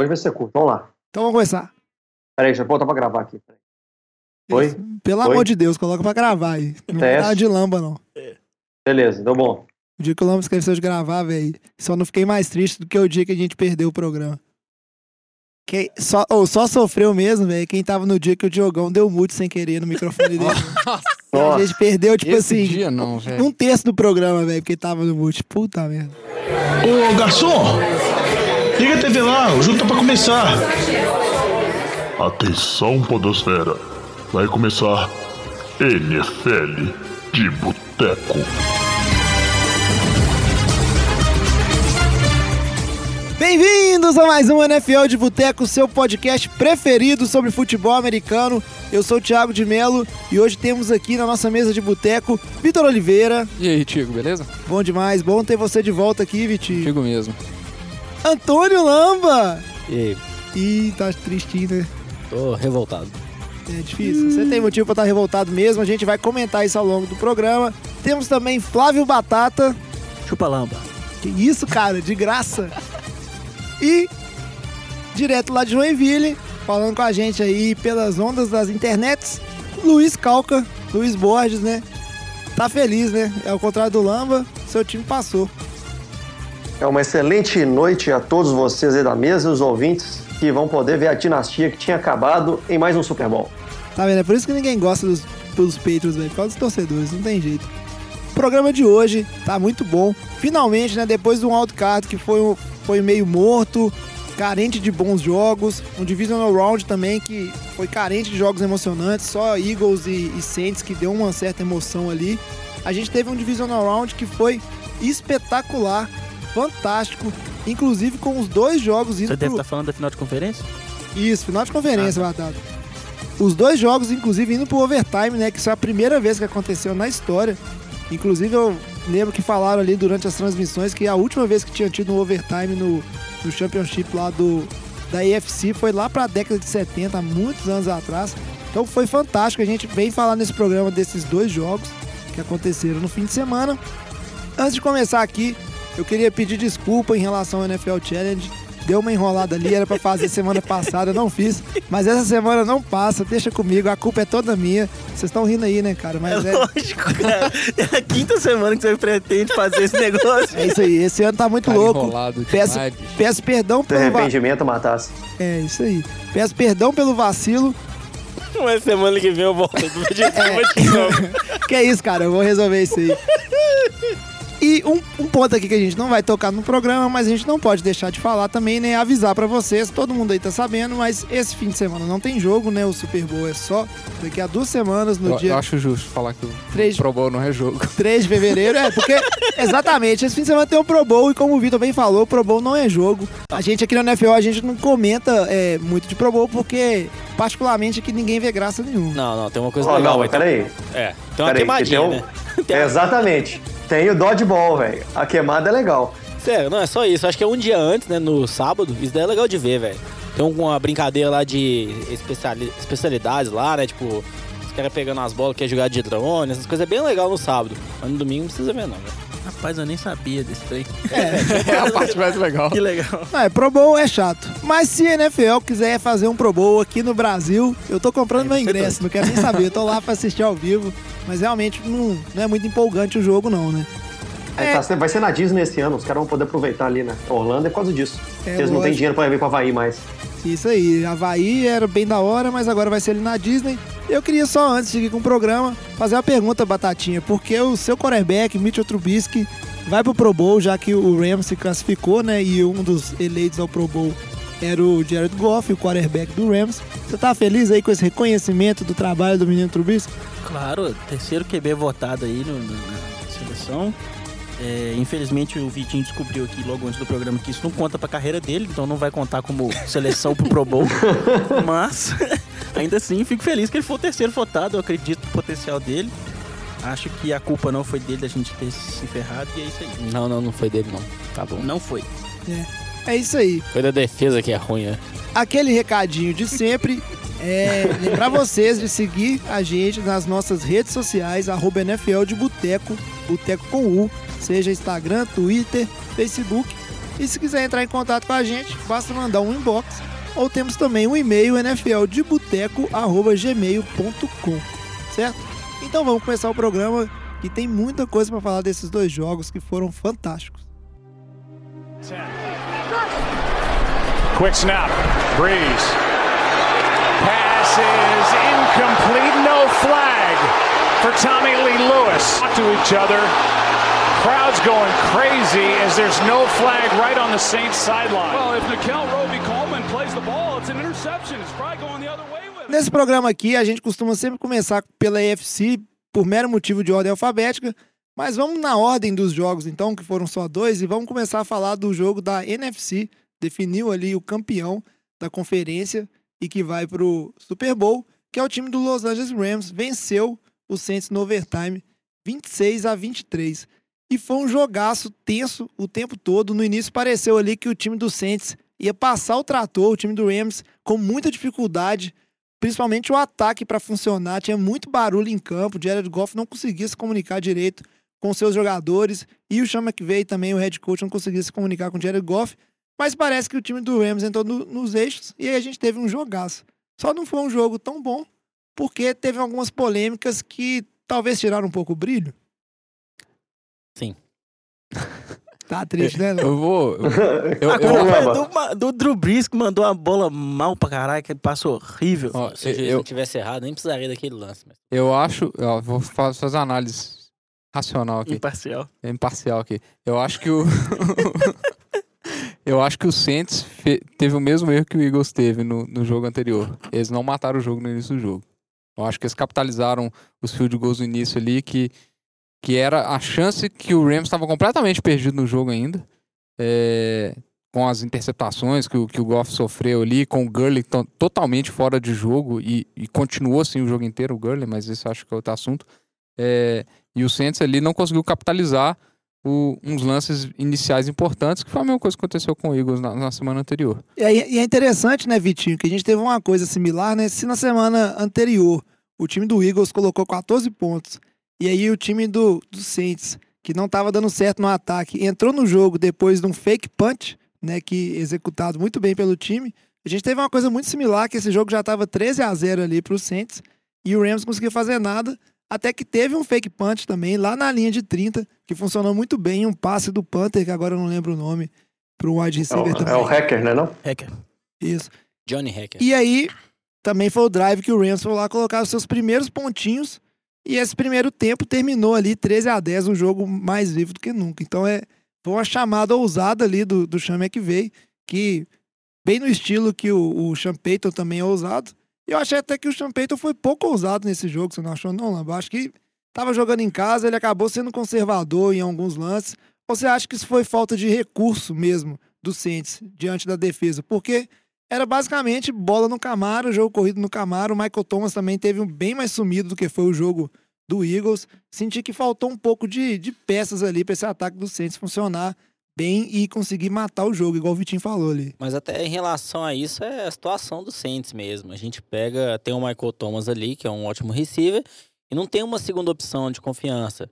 Hoje vai ser curto. Vamos lá. Então vamos começar. Peraí, deixa eu botar pra gravar aqui. Peraí. Oi? Pelo Oi? amor de Deus, coloca pra gravar aí. Não Teste. dar de lamba, não. Beleza, deu bom. O dia que o Lamba esqueceu de gravar, velho, só não fiquei mais triste do que o dia que a gente perdeu o programa. Quem só, ou só sofreu mesmo, velho, quem tava no dia que o Diogão deu mute sem querer no microfone dele. a Nossa, gente perdeu, tipo Esse assim, dia não, velho. um terço do programa, velho, porque tava no mute. Puta merda. Ô garçom, liga a TV lá, o jogo tá pra começar. Atenção, Podosfera. Vai começar NFL de Boteco. Bem-vindos a mais um NFL de Boteco, seu podcast preferido sobre futebol americano. Eu sou o Thiago de Melo e hoje temos aqui na nossa mesa de boteco Vitor Oliveira. E aí, Tigo, beleza? Bom demais, bom ter você de volta aqui, Vitinho. Tigo mesmo. Antônio Lamba! E aí, Ih, tá tristinho, né? tô revoltado. É difícil. Você tem motivo pra estar revoltado mesmo. A gente vai comentar isso ao longo do programa. Temos também Flávio Batata. Chupa lamba. Que isso, cara, de graça. E direto lá de Joinville, falando com a gente aí pelas ondas das internets, Luiz Calca, Luiz Borges, né? Tá feliz, né? É ao contrário do Lamba, seu time passou. É uma excelente noite a todos vocês aí da mesa os ouvintes que vão poder ver a dinastia que tinha acabado em mais um Super Bowl. Tá vendo? É por isso que ninguém gosta dos, dos Patriots, velho. Por causa dos torcedores, não tem jeito. O programa de hoje tá muito bom. Finalmente, né? Depois do wildcard que foi, um- foi meio morto, carente de bons jogos. Um Divisional Round também que foi carente de jogos emocionantes. Só Eagles e, e Saints que deu uma certa emoção ali. A gente teve um Divisional Round que foi espetacular, fantástico. Inclusive com os dois jogos indo Você deve pro- estar falando da final de conferência? isso, final de conferência, Batata. Os dois jogos, inclusive, indo pro overtime, né? Que isso é a primeira vez que aconteceu na história. Inclusive, eu lembro que falaram ali durante as transmissões que a última vez que tinha tido um overtime no, no Championship lá do, da AFC foi lá pra década de 70, há muitos anos atrás. Então foi fantástico. A gente vem falar nesse programa desses dois jogos que aconteceram no fim de semana. Antes de começar aqui, eu queria pedir desculpa em relação ao NFL Challenge. Deu uma enrolada ali, era pra fazer semana passada, eu não fiz. Mas essa semana não passa, deixa comigo, a culpa é toda minha. Vocês estão rindo aí, né, cara? Mas é, lógico, cara. É a quinta semana que você pretende fazer esse negócio. é isso aí, esse ano tá muito Cara louco. enrolado Peço, demais, peço perdão pelo vacilo. arrependimento matasse. É isso aí. Peço perdão pelo vacilo. Mas semana que vem eu volto de É. que é isso, cara, eu vou resolver isso aí. E um, um ponto aqui que a gente não vai tocar no programa, mas a gente não pode deixar de falar também, né? Avisar pra vocês, todo mundo aí tá sabendo, mas esse fim de semana não tem jogo, né? O Super Bowl é só daqui a duas semanas, no Eu, dia eu acho justo falar que o Três- Pro Bowl não é jogo. 3 de fevereiro. É, porque, exatamente, esse fim de semana tem o Pro Bowl e como o Vitor bem falou, o Pro Bowl não é jogo. A gente aqui no NFL, a gente não comenta é, muito de Pro Bowl porque, particularmente, aqui ninguém vê graça nenhuma. Não, não, tem uma coisa Oh, legal. não, mas então- peraí. É, tem uma Peraí, que queimadinha, tem um- né? Exatamente. Tem o dodgeball, velho. A queimada é legal. Sério, não, é só isso. Acho que é um dia antes, né, no sábado. Isso daí é legal de ver, velho. Tem uma brincadeira lá de especiali- especialidades lá, né, tipo... Os caras pegando as bolas, quer jogar de drone, essas coisas é bem legal no sábado. Mas no domingo não precisa ver, não, velho. Rapaz, eu nem sabia desse trem. É a parte mais legal. Que legal. Não, é, Pro Bowl é chato. Mas se a NFL quiser fazer um Pro Bowl aqui no Brasil, eu tô comprando meu ingresso, não quero nem saber. Eu tô lá pra assistir ao vivo. Mas realmente não, não é muito empolgante o jogo, não, né? É, tá- vai ser na Disney esse ano, os caras vão poder aproveitar ali, né? Orlando é por causa disso. É, Eles não têm lógico. dinheiro pra vir pra Havaí mais. Isso aí, Havaí era bem da hora, mas agora vai ser ali na Disney. Eu queria só, antes de seguir com o programa, fazer uma pergunta, Batatinha. Porque o seu quarterback, Mitchell Trubisky, vai pro Pro Bowl, já que o Rams se classificou, né? E um dos eleitos ao Pro Bowl era o Jared Goff, o quarterback do Rams. Você tá feliz aí com esse reconhecimento do trabalho do menino Trubisky? Claro, terceiro QB votado aí no- na, na seleção. É, infelizmente o Vitinho descobriu aqui logo antes do programa que isso não conta pra carreira dele, então não vai contar como seleção pro Pro Bowl. Mas ainda assim fico feliz que ele foi o terceiro votado, eu acredito no potencial dele. Acho que a culpa não foi dele da gente ter se ferrado e é isso aí. Não, não, não foi dele, não. Tá bom. Não foi. É isso aí. Foi da defesa que é ruim, né? aquele recadinho de sempre. É, lembrar vocês de seguir a gente nas nossas redes sociais, arroba NFL de Boteco, Boteco com U, seja Instagram, Twitter, Facebook. E se quiser entrar em contato com a gente, basta mandar um inbox ou temos também um e-mail nfldeboteco@gmail.com, certo? Então vamos começar o programa que tem muita coisa para falar desses dois jogos que foram fantásticos. Quick snap. Breeze. Pass is incomplete. No flag for Tommy Lee Lewis. To each other. Crowd's going crazy as there's no flag right on the Saints sideline. Well, if Nikel Roby Coleman plays the ball, it's an interception. It's probably going the other way with it. Nesse programa aqui, a gente costuma sempre começar pela AFC por mero motivo de ordem alfabética, mas vamos na ordem dos jogos, então, que foram só dois, e vamos começar a falar do jogo da NFC, definiu ali o campeão da conferência e que vai para o Super Bowl, que é o time do Los Angeles Rams, venceu o Saints no overtime 26 a 23. E foi um jogaço tenso o tempo todo. No início pareceu ali que o time do Saints ia passar o trator, o time do Rams com muita dificuldade, principalmente o ataque para funcionar, tinha muito barulho em campo, o Jared Goff não conseguia se comunicar direito com seus jogadores e o Sean McVay também, o head coach, não conseguia se comunicar com o Jared Goff. Mas parece que o time do Rams entrou no, nos eixos e aí a gente teve um jogaço. Só não foi um jogo tão bom porque teve algumas polêmicas que talvez tiraram um pouco o brilho. Sim. Tá triste, né? Eu vou. Eu, eu, A eu- culpa é Leva. do, do Drew Brees que mandou a bola mal pra caralho, que ele passou horrível. ó, Se o juiz eu, não tivesse errado, nem precisaria daquele lance. Mas... eu acho. ó, vou fa- fazer uma análise racional aqui. Imparcial. É imparcial aqui. Eu acho que o. eu acho que o Saints fe- teve o mesmo erro que o Eagles teve no, no jogo anterior. Eles não mataram o jogo no início do jogo. Eu acho que eles capitalizaram os field goals no início ali, que, que era a chance que o Rams estava completamente perdido no jogo ainda. É, com as interceptações que o, que o Goff sofreu ali, com o Gurley to- totalmente fora de jogo e, e continuou assim o jogo inteiro, o Gurley, mas isso acho que é outro assunto. É, e o Saints ali não conseguiu capitalizar o- uns lances iniciais importantes, que foi a mesma coisa que aconteceu com o Eagles na, na semana anterior. E é, e é interessante, né, Vitinho, que a gente teve uma coisa similar, né? Se na semana anterior o time do Eagles colocou 14 pontos e aí o time do, do Saints, que não estava dando certo no ataque, entrou no jogo depois de um fake punch, né, que executado muito bem pelo time. A gente teve uma coisa muito similar, que esse jogo já estava 13 a 0 ali para o Saints e o Rams não conseguia fazer nada, até que teve um fake punch também lá na linha de 30, que funcionou muito bem, um passe do Panther, que agora eu não lembro o nome, para um wide É receiver o, também. é o hacker, né não? Hacker. Isso. Johnny Hacker. E aí, também foi o drive que o Rams foi lá colocar os seus primeiros pontinhos. E esse primeiro tempo terminou ali 13 a 10, um jogo mais vivo do que nunca. Então é, foi uma chamada ousada ali do, do Sean McVay, que bem no estilo que o, o Sean Payton também é ousado. Eu achei até que o Payton foi pouco ousado nesse jogo, você não achou não, Lamba? Acho que tava jogando em casa, ele acabou sendo conservador em alguns lances. Ou você acha que isso foi falta de recurso mesmo do Saints diante da defesa? Porque era basicamente bola no Camaro, jogo corrido no Camaro. O Michael Thomas também teve um bem mais sumido do que foi o jogo do Eagles. Senti que faltou um pouco de, de peças ali para esse ataque do Saints funcionar bem e conseguir matar o jogo, igual o Vitinho falou ali. Mas até em relação a isso, é a situação do Saints mesmo. A gente pega, tem o Michael Thomas ali, que é um ótimo receiver, e não tem uma segunda opção de confiança.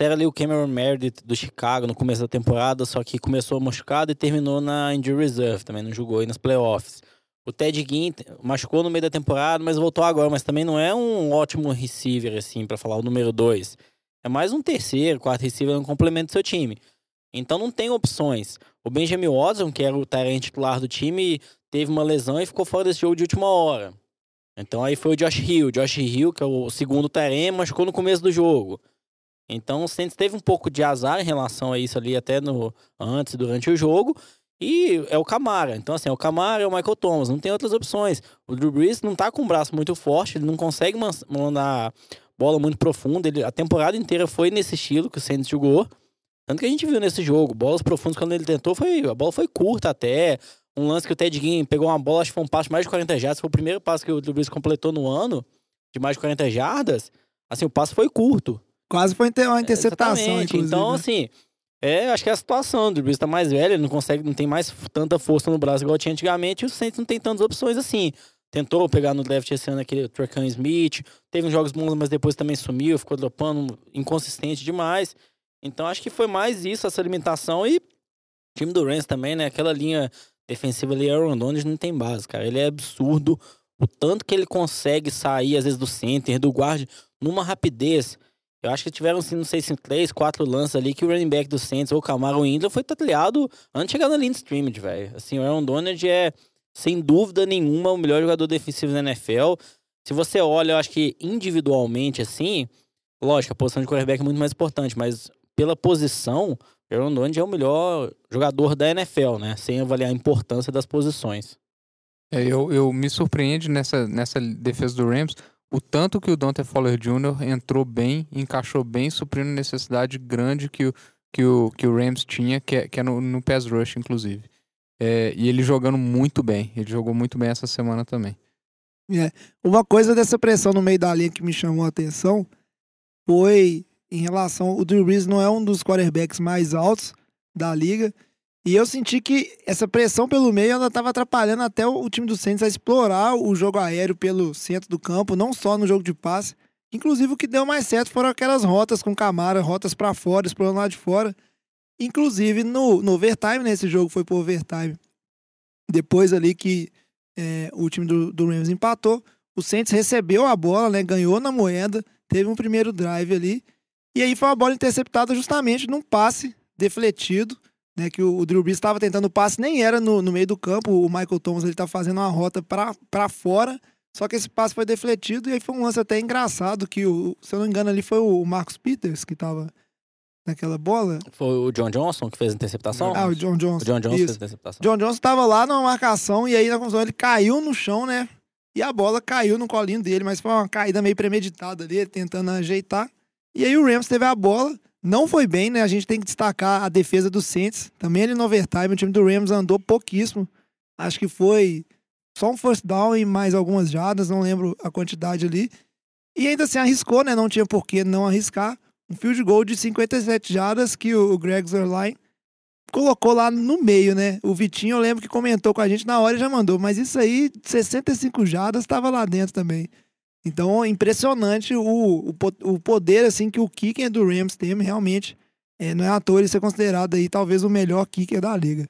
Era ali o Cameron Meredith do Chicago no começo da temporada, só que começou machucado e terminou na injury reserve, também não jogou aí nas playoffs. O Ted Ginn machucou no meio da temporada, mas voltou agora, mas também não é um ótimo receiver, assim, para falar o número dois. É mais um terceiro, quarto receiver, um complemento do seu time. Então não tem opções. O Benjamin Watson, que era o terreno titular do time, teve uma lesão e ficou fora desse jogo de última hora. Então aí foi o Josh Hill. Josh Hill, que é o segundo terreno, machucou no começo do jogo. Então o Saints teve um pouco de azar em relação a isso ali, até no antes, durante o jogo. E é o Camara. Então, assim, é o Camara é o Michael Thomas. Não tem outras opções. O Drew Brees não tá com o braço muito forte, ele não consegue man- mandar bola muito profunda. Ele, a temporada inteira foi nesse estilo que o Saints jogou. Tanto que a gente viu nesse jogo, bolas profundas quando ele tentou, foi, a bola foi curta até. Um lance que o Ted Ginn pegou uma bola, acho que foi um passe de mais de 40 jardas. Foi o primeiro passe que o Drew Brees completou no ano, de mais de 40 jardas. Assim, o passe foi curto. Quase foi uma interceptação, Exatamente. inclusive. Então, né? assim, é, acho que é a situação. O Drew Brees tá mais velho, ele não consegue, não tem mais tanta força no braço igual tinha antigamente, e o Saints não tem tantas opções assim. Tentou pegar no draft esse ano aquele Trecan Smith, teve uns jogos bons, mas depois também sumiu, ficou dropando, inconsistente demais. Então acho que foi mais isso, essa limitação, e O time do Rams também, né? Aquela linha defensiva ali, Aaron Donald não tem base, cara. Ele é absurdo. O tanto que ele consegue sair, às vezes, do center, do guard, numa rapidez. Eu acho que tiveram, assim, não sei se três, quatro lances ali que o running back do Saints, ou o Camaro Indra, foi tatuado antes de chegar na linha de scrimmage, velho. Assim, o Aaron Donald é, sem dúvida nenhuma, o melhor jogador defensivo da NFL. Se você olha, eu acho que individualmente, assim, lógico, a posição de quarterback é muito mais importante, mas pela posição, o Aaron Donald é o melhor jogador da NFL, né? Sem avaliar a importância das posições. É, eu, eu me surpreende nessa, nessa defesa do Rams o tanto que o Dante Fowler Jr. entrou bem, encaixou bem, suprindo necessidade grande que o, que o, que o Rams tinha, que é, que é no, no pass rush, inclusive. É, e ele jogando muito bem. Ele jogou muito bem essa semana também. É. Uma coisa dessa pressão no meio da linha que me chamou a atenção foi em relação. O Drew Brees não é um dos quarterbacks mais altos da liga. E eu senti que essa pressão pelo meio ela estava atrapalhando até o, time do Saints a explorar o jogo aéreo pelo centro do campo, não só no jogo de passe. Inclusive o que deu mais certo foram aquelas rotas com Camara, rotas para fora, explorando lá de fora. Inclusive no, no overtime, nesse né, jogo foi pro overtime. Depois ali que é, o time do, do Rams empatou, o Saints recebeu a bola, né, ganhou na moeda, teve um primeiro drive ali. E aí foi uma bola interceptada justamente num passe defletido né, que o, o Drew Brees estava tentando o passe, nem era no, no meio do campo, o Michael Thomas ele tá fazendo uma rota para fora, só que esse passe foi defletido e aí foi um lance até engraçado que, o, se eu não me engano, ali foi o Marcos Peters que estava naquela bola. Foi o John Johnson que fez a interceptação? Ah, o John Johnson. O John Johnson Isso. fez a interceptação. John Johnson estava lá numa marcação e aí na confusão ele caiu no chão, né? E a bola caiu no colinho dele, mas foi uma caída meio premeditada ali, tentando ajeitar. E aí o Rams teve a bola, não foi bem, né? A gente tem que destacar a defesa do Saints. Também ele no overtime, o time do Rams andou pouquíssimo. Acho que foi só um first down e mais algumas jardas, não lembro a quantidade ali. E ainda assim arriscou, né? Não tinha por que não arriscar. Um field goal de 57 jardas que o Greg Zerline colocou lá no meio, né? O Vitinho, eu lembro que comentou com a gente na hora e já mandou, mas isso aí, 65 jardas, estava lá dentro também. Então, impressionante o, o, o poder assim que o kicker do Rams tem, realmente. É, não é à toa ele ser considerado aí talvez o melhor kicker da liga.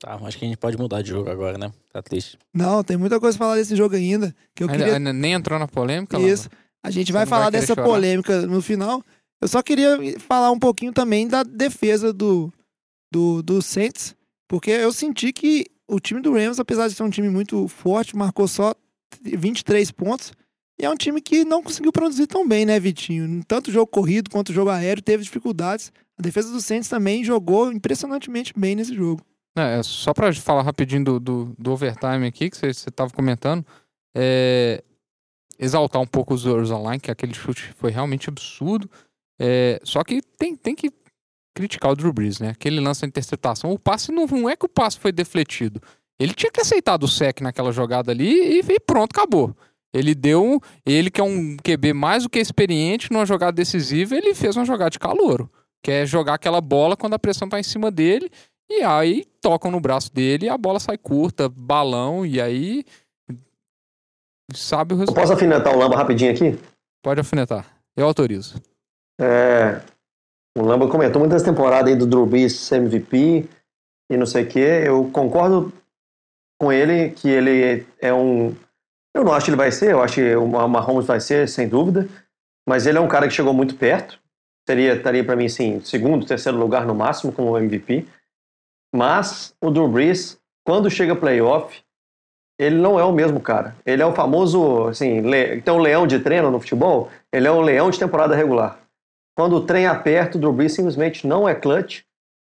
Tá, acho que a gente pode mudar de jogo agora, né? Tá triste. Não, tem muita coisa pra falar desse jogo ainda. Que eu ainda, queria... ainda nem entrou na polêmica? Isso. A gente Você vai falar vai dessa chorar? polêmica no final. Eu só queria falar um pouquinho também da defesa do, do, do Saints, porque eu senti que o time do Rams, apesar de ser um time muito forte, marcou só 23 pontos. E é um time que não conseguiu produzir tão bem, né, Vitinho? Tanto jogo corrido quanto jogo aéreo teve dificuldades. A defesa do Saints também jogou impressionantemente bem nesse jogo. É, só para falar rapidinho do, do, do, overtime aqui, que você estava comentando, é, exaltar um pouco os Online, que aquele chute foi realmente absurdo. É, só que tem, tem que criticar o Drew Brees, né? Aquele lance da interceptação. O passe não, não é que o passe foi defletido. Ele tinha que aceitar o sec naquela jogada ali e, e pronto, acabou. Ele deu. Ele que é um QB mais do que experiente numa jogada decisiva, ele fez uma jogada de calouro. Que é jogar aquela bola quando a pressão tá em cima dele. E aí tocam no braço dele e a bola sai curta, balão, e aí. Sabe o resultado. Posso afinetar o Lamba rapidinho aqui? Pode afinetar. Eu autorizo. É, o Lamba comentou muitas temporadas aí do Drew Brees MVP e não sei o que. Eu concordo com ele que ele é um. Eu não acho que ele vai ser, eu acho que o Mahomes vai ser, sem dúvida. Mas ele é um cara que chegou muito perto. Seria, estaria para mim, assim, segundo, terceiro lugar no máximo como MVP. Mas o Drew Brees, quando chega playoff, ele não é o mesmo cara. Ele é o famoso, assim, le... tem um leão de treino no futebol, ele é um leão de temporada regular. Quando o trem aperta, o Drew Brees simplesmente não é clutch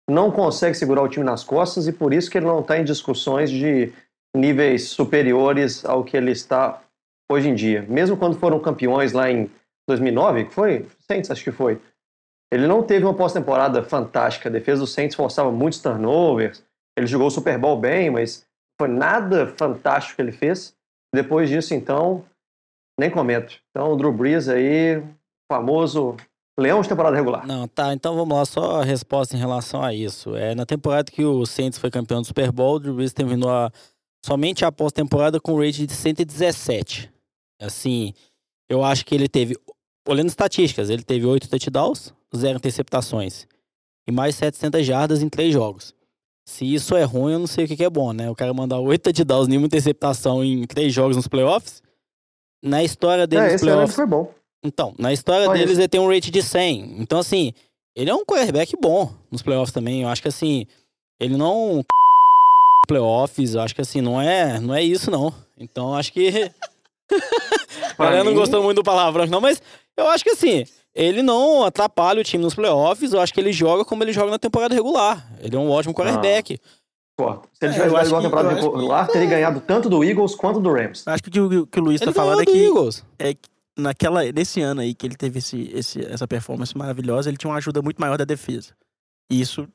não consegue segurar o time nas costas e por isso que ele não está em discussões de níveis superiores ao que ele está hoje em dia. Mesmo quando foram campeões lá em 2009, que foi? Saints, acho que foi. Ele não teve uma pós-temporada fantástica. A defesa do Saints forçava muitos turnovers. Ele jogou o Super Bowl bem, mas foi nada fantástico que ele fez. Depois disso, então, nem comento. Então, o Drew Brees aí, famoso Leão de temporada regular. Não, tá. Então vamos lá, só a resposta em relação a isso. É, na temporada que o Saints foi campeão do Super Bowl, o Drew Brees terminou a, somente após temporada com um rate de 117. Assim, eu acho que ele teve, olhando estatísticas, ele teve 8 touchdowns, 0 interceptações. e mais 700 jardas em três jogos. Se isso é ruim, eu não sei o que que é bom, né? O cara mandar 8 touchdowns, nenhuma interceptação em três jogos nos playoffs. Na história dele É, nos esse ano ele playoffs. foi bom. Então, na história Só deles isso. ele tem um rate de 100. Então, assim, ele é um quarterback bom nos playoffs também. Eu acho que, assim, ele não. Playoffs, eu acho que, assim, não é, não é isso, não. Então, eu acho que. A galera não gostou muito do palavrão, não, mas eu acho que, assim, ele não atrapalha o time nos playoffs. Eu acho que ele joga como ele joga na temporada regular. Ele é um ótimo quarterback. Pô, Se ele É, tivesse jogado igual a que- temporada regular, teria ganhado tanto do Eagles quanto do Rams. Acho que o que, o que o Luiz Ele tá falando é que Eagles. é que naquela, nesse ano aí que ele teve esse, esse, essa performance maravilhosa, ele tinha uma ajuda muito maior da defesa. E isso,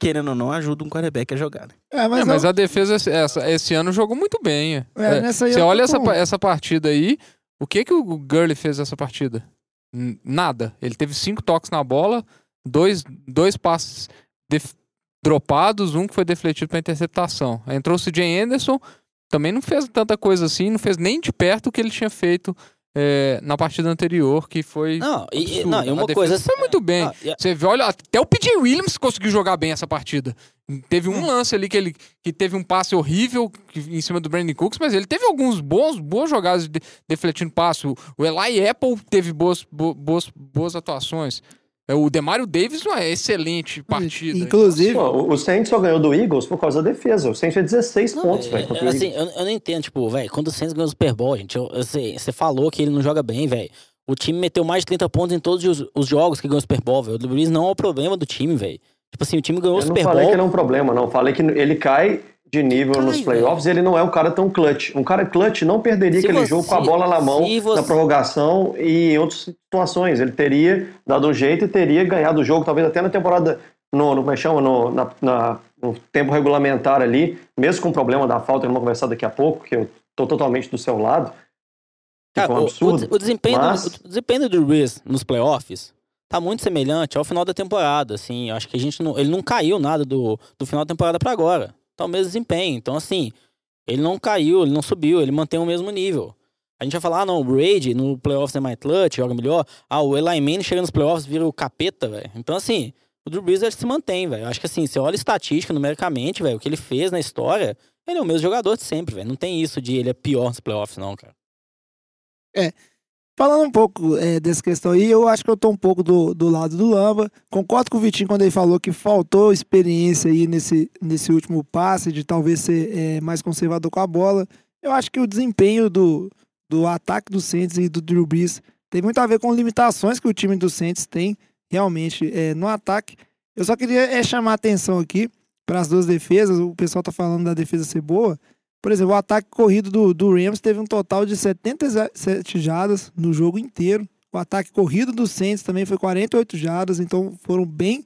querendo ou não, ajuda um quarterback a jogar. Né? É, mas, É, mas a defesa esse, essa- esse ano jogou muito bem. é. É, Você olha essa, com- essa partida aí, o que que o Gurley fez essa partida? Nada. Ele teve cinco toques na bola, dois, dois passes def- dropados, um que foi defletido para interceptação. Aí entrou o CJ Anderson, também não fez tanta coisa assim, não fez nem de perto o que ele tinha feito é, na partida anterior, que foi. Não, e, não, e uma coisa. foi muito bem. Ah, e- Você vê, olha, até o PJ Williams conseguiu jogar bem essa partida. Teve um lance ali que ele que teve um passe horrível em cima do Brandon Cooks, mas ele teve alguns bons boas jogadas de, defletindo passe. O, Eli Apple teve boas, bo- boas, boas atuações. É, O Demario Davis uma excelente partida. Inclusive, Pô, o- Saints só ganhou do Eagles por causa da defesa. O Saints fez 16 Não, pontos, é- velho. é, assim, eu, eu não entendo, tipo, velho, quando o Saints ganhou o Super Bowl, gente, eu- eu sei, você falou que ele não joga bem, velho. O time meteu mais de 30 pontos em todos os, os jogos que ganhou o Super Bowl, velho. O Drew Brees não é o problema do time, velho. Tipo assim, o time ganhou o Eu não Super falei Bowl. que ele é um problema, não. Falei que ele cai de nível nos playoffs e ele não é um cara tão clutch. Um cara clutch não perderia Se aquele você- jogo com a bola na mão, você- na prorrogação e em outras situações. Ele teria dado um jeito e teria ganhado o jogo, talvez até na temporada, no, no, como é que chama? No, na- na- no tempo regulamentar ali, mesmo com o problema da falta, que vamos conversar daqui a pouco, que eu tô totalmente do seu lado. Cara, um o- o, absurdo. o desempenho, mas- do, o desempenho do Brees nos playoffs tá muito semelhante ao final da temporada, assim. Acho que a gente não, ele não caiu nada do, do final da temporada pra agora. Tá o mesmo desempenho. Então, assim, ele não caiu, ele não subiu, ele mantém o mesmo nível. A gente vai falar, ah, não, o Brady no playoffs é mais clutch, joga melhor. Ah, o Eli Manning chega nos playoffs, vira o capeta, velho. Então, assim, o Drew Brees ele se mantém, velho. Acho que, assim, você olha estatística, numericamente, velho, o que ele fez na história, ele é o mesmo jogador de sempre, velho. Não tem isso de ele é pior nos playoffs, não, cara. Falando um pouco é, dessa questão aí, eu acho que eu tô um pouco do, do lado do Lamba. Concordo com o Vitinho quando ele falou que faltou experiência aí nesse, nesse último passe, de talvez ser é, mais conservador com a bola. Eu acho que o desempenho do, do ataque do Saints e do Drew Brees tem muito a ver com limitações que o time do Saints tem realmente é, no ataque. Eu só queria é, chamar a atenção aqui para as duas defesas. O pessoal tá falando da defesa ser boa. Por exemplo, o ataque corrido do, do Rams teve um total de 77 jardas no jogo inteiro. O ataque corrido do Saints também foi 48 jardas, então foram bem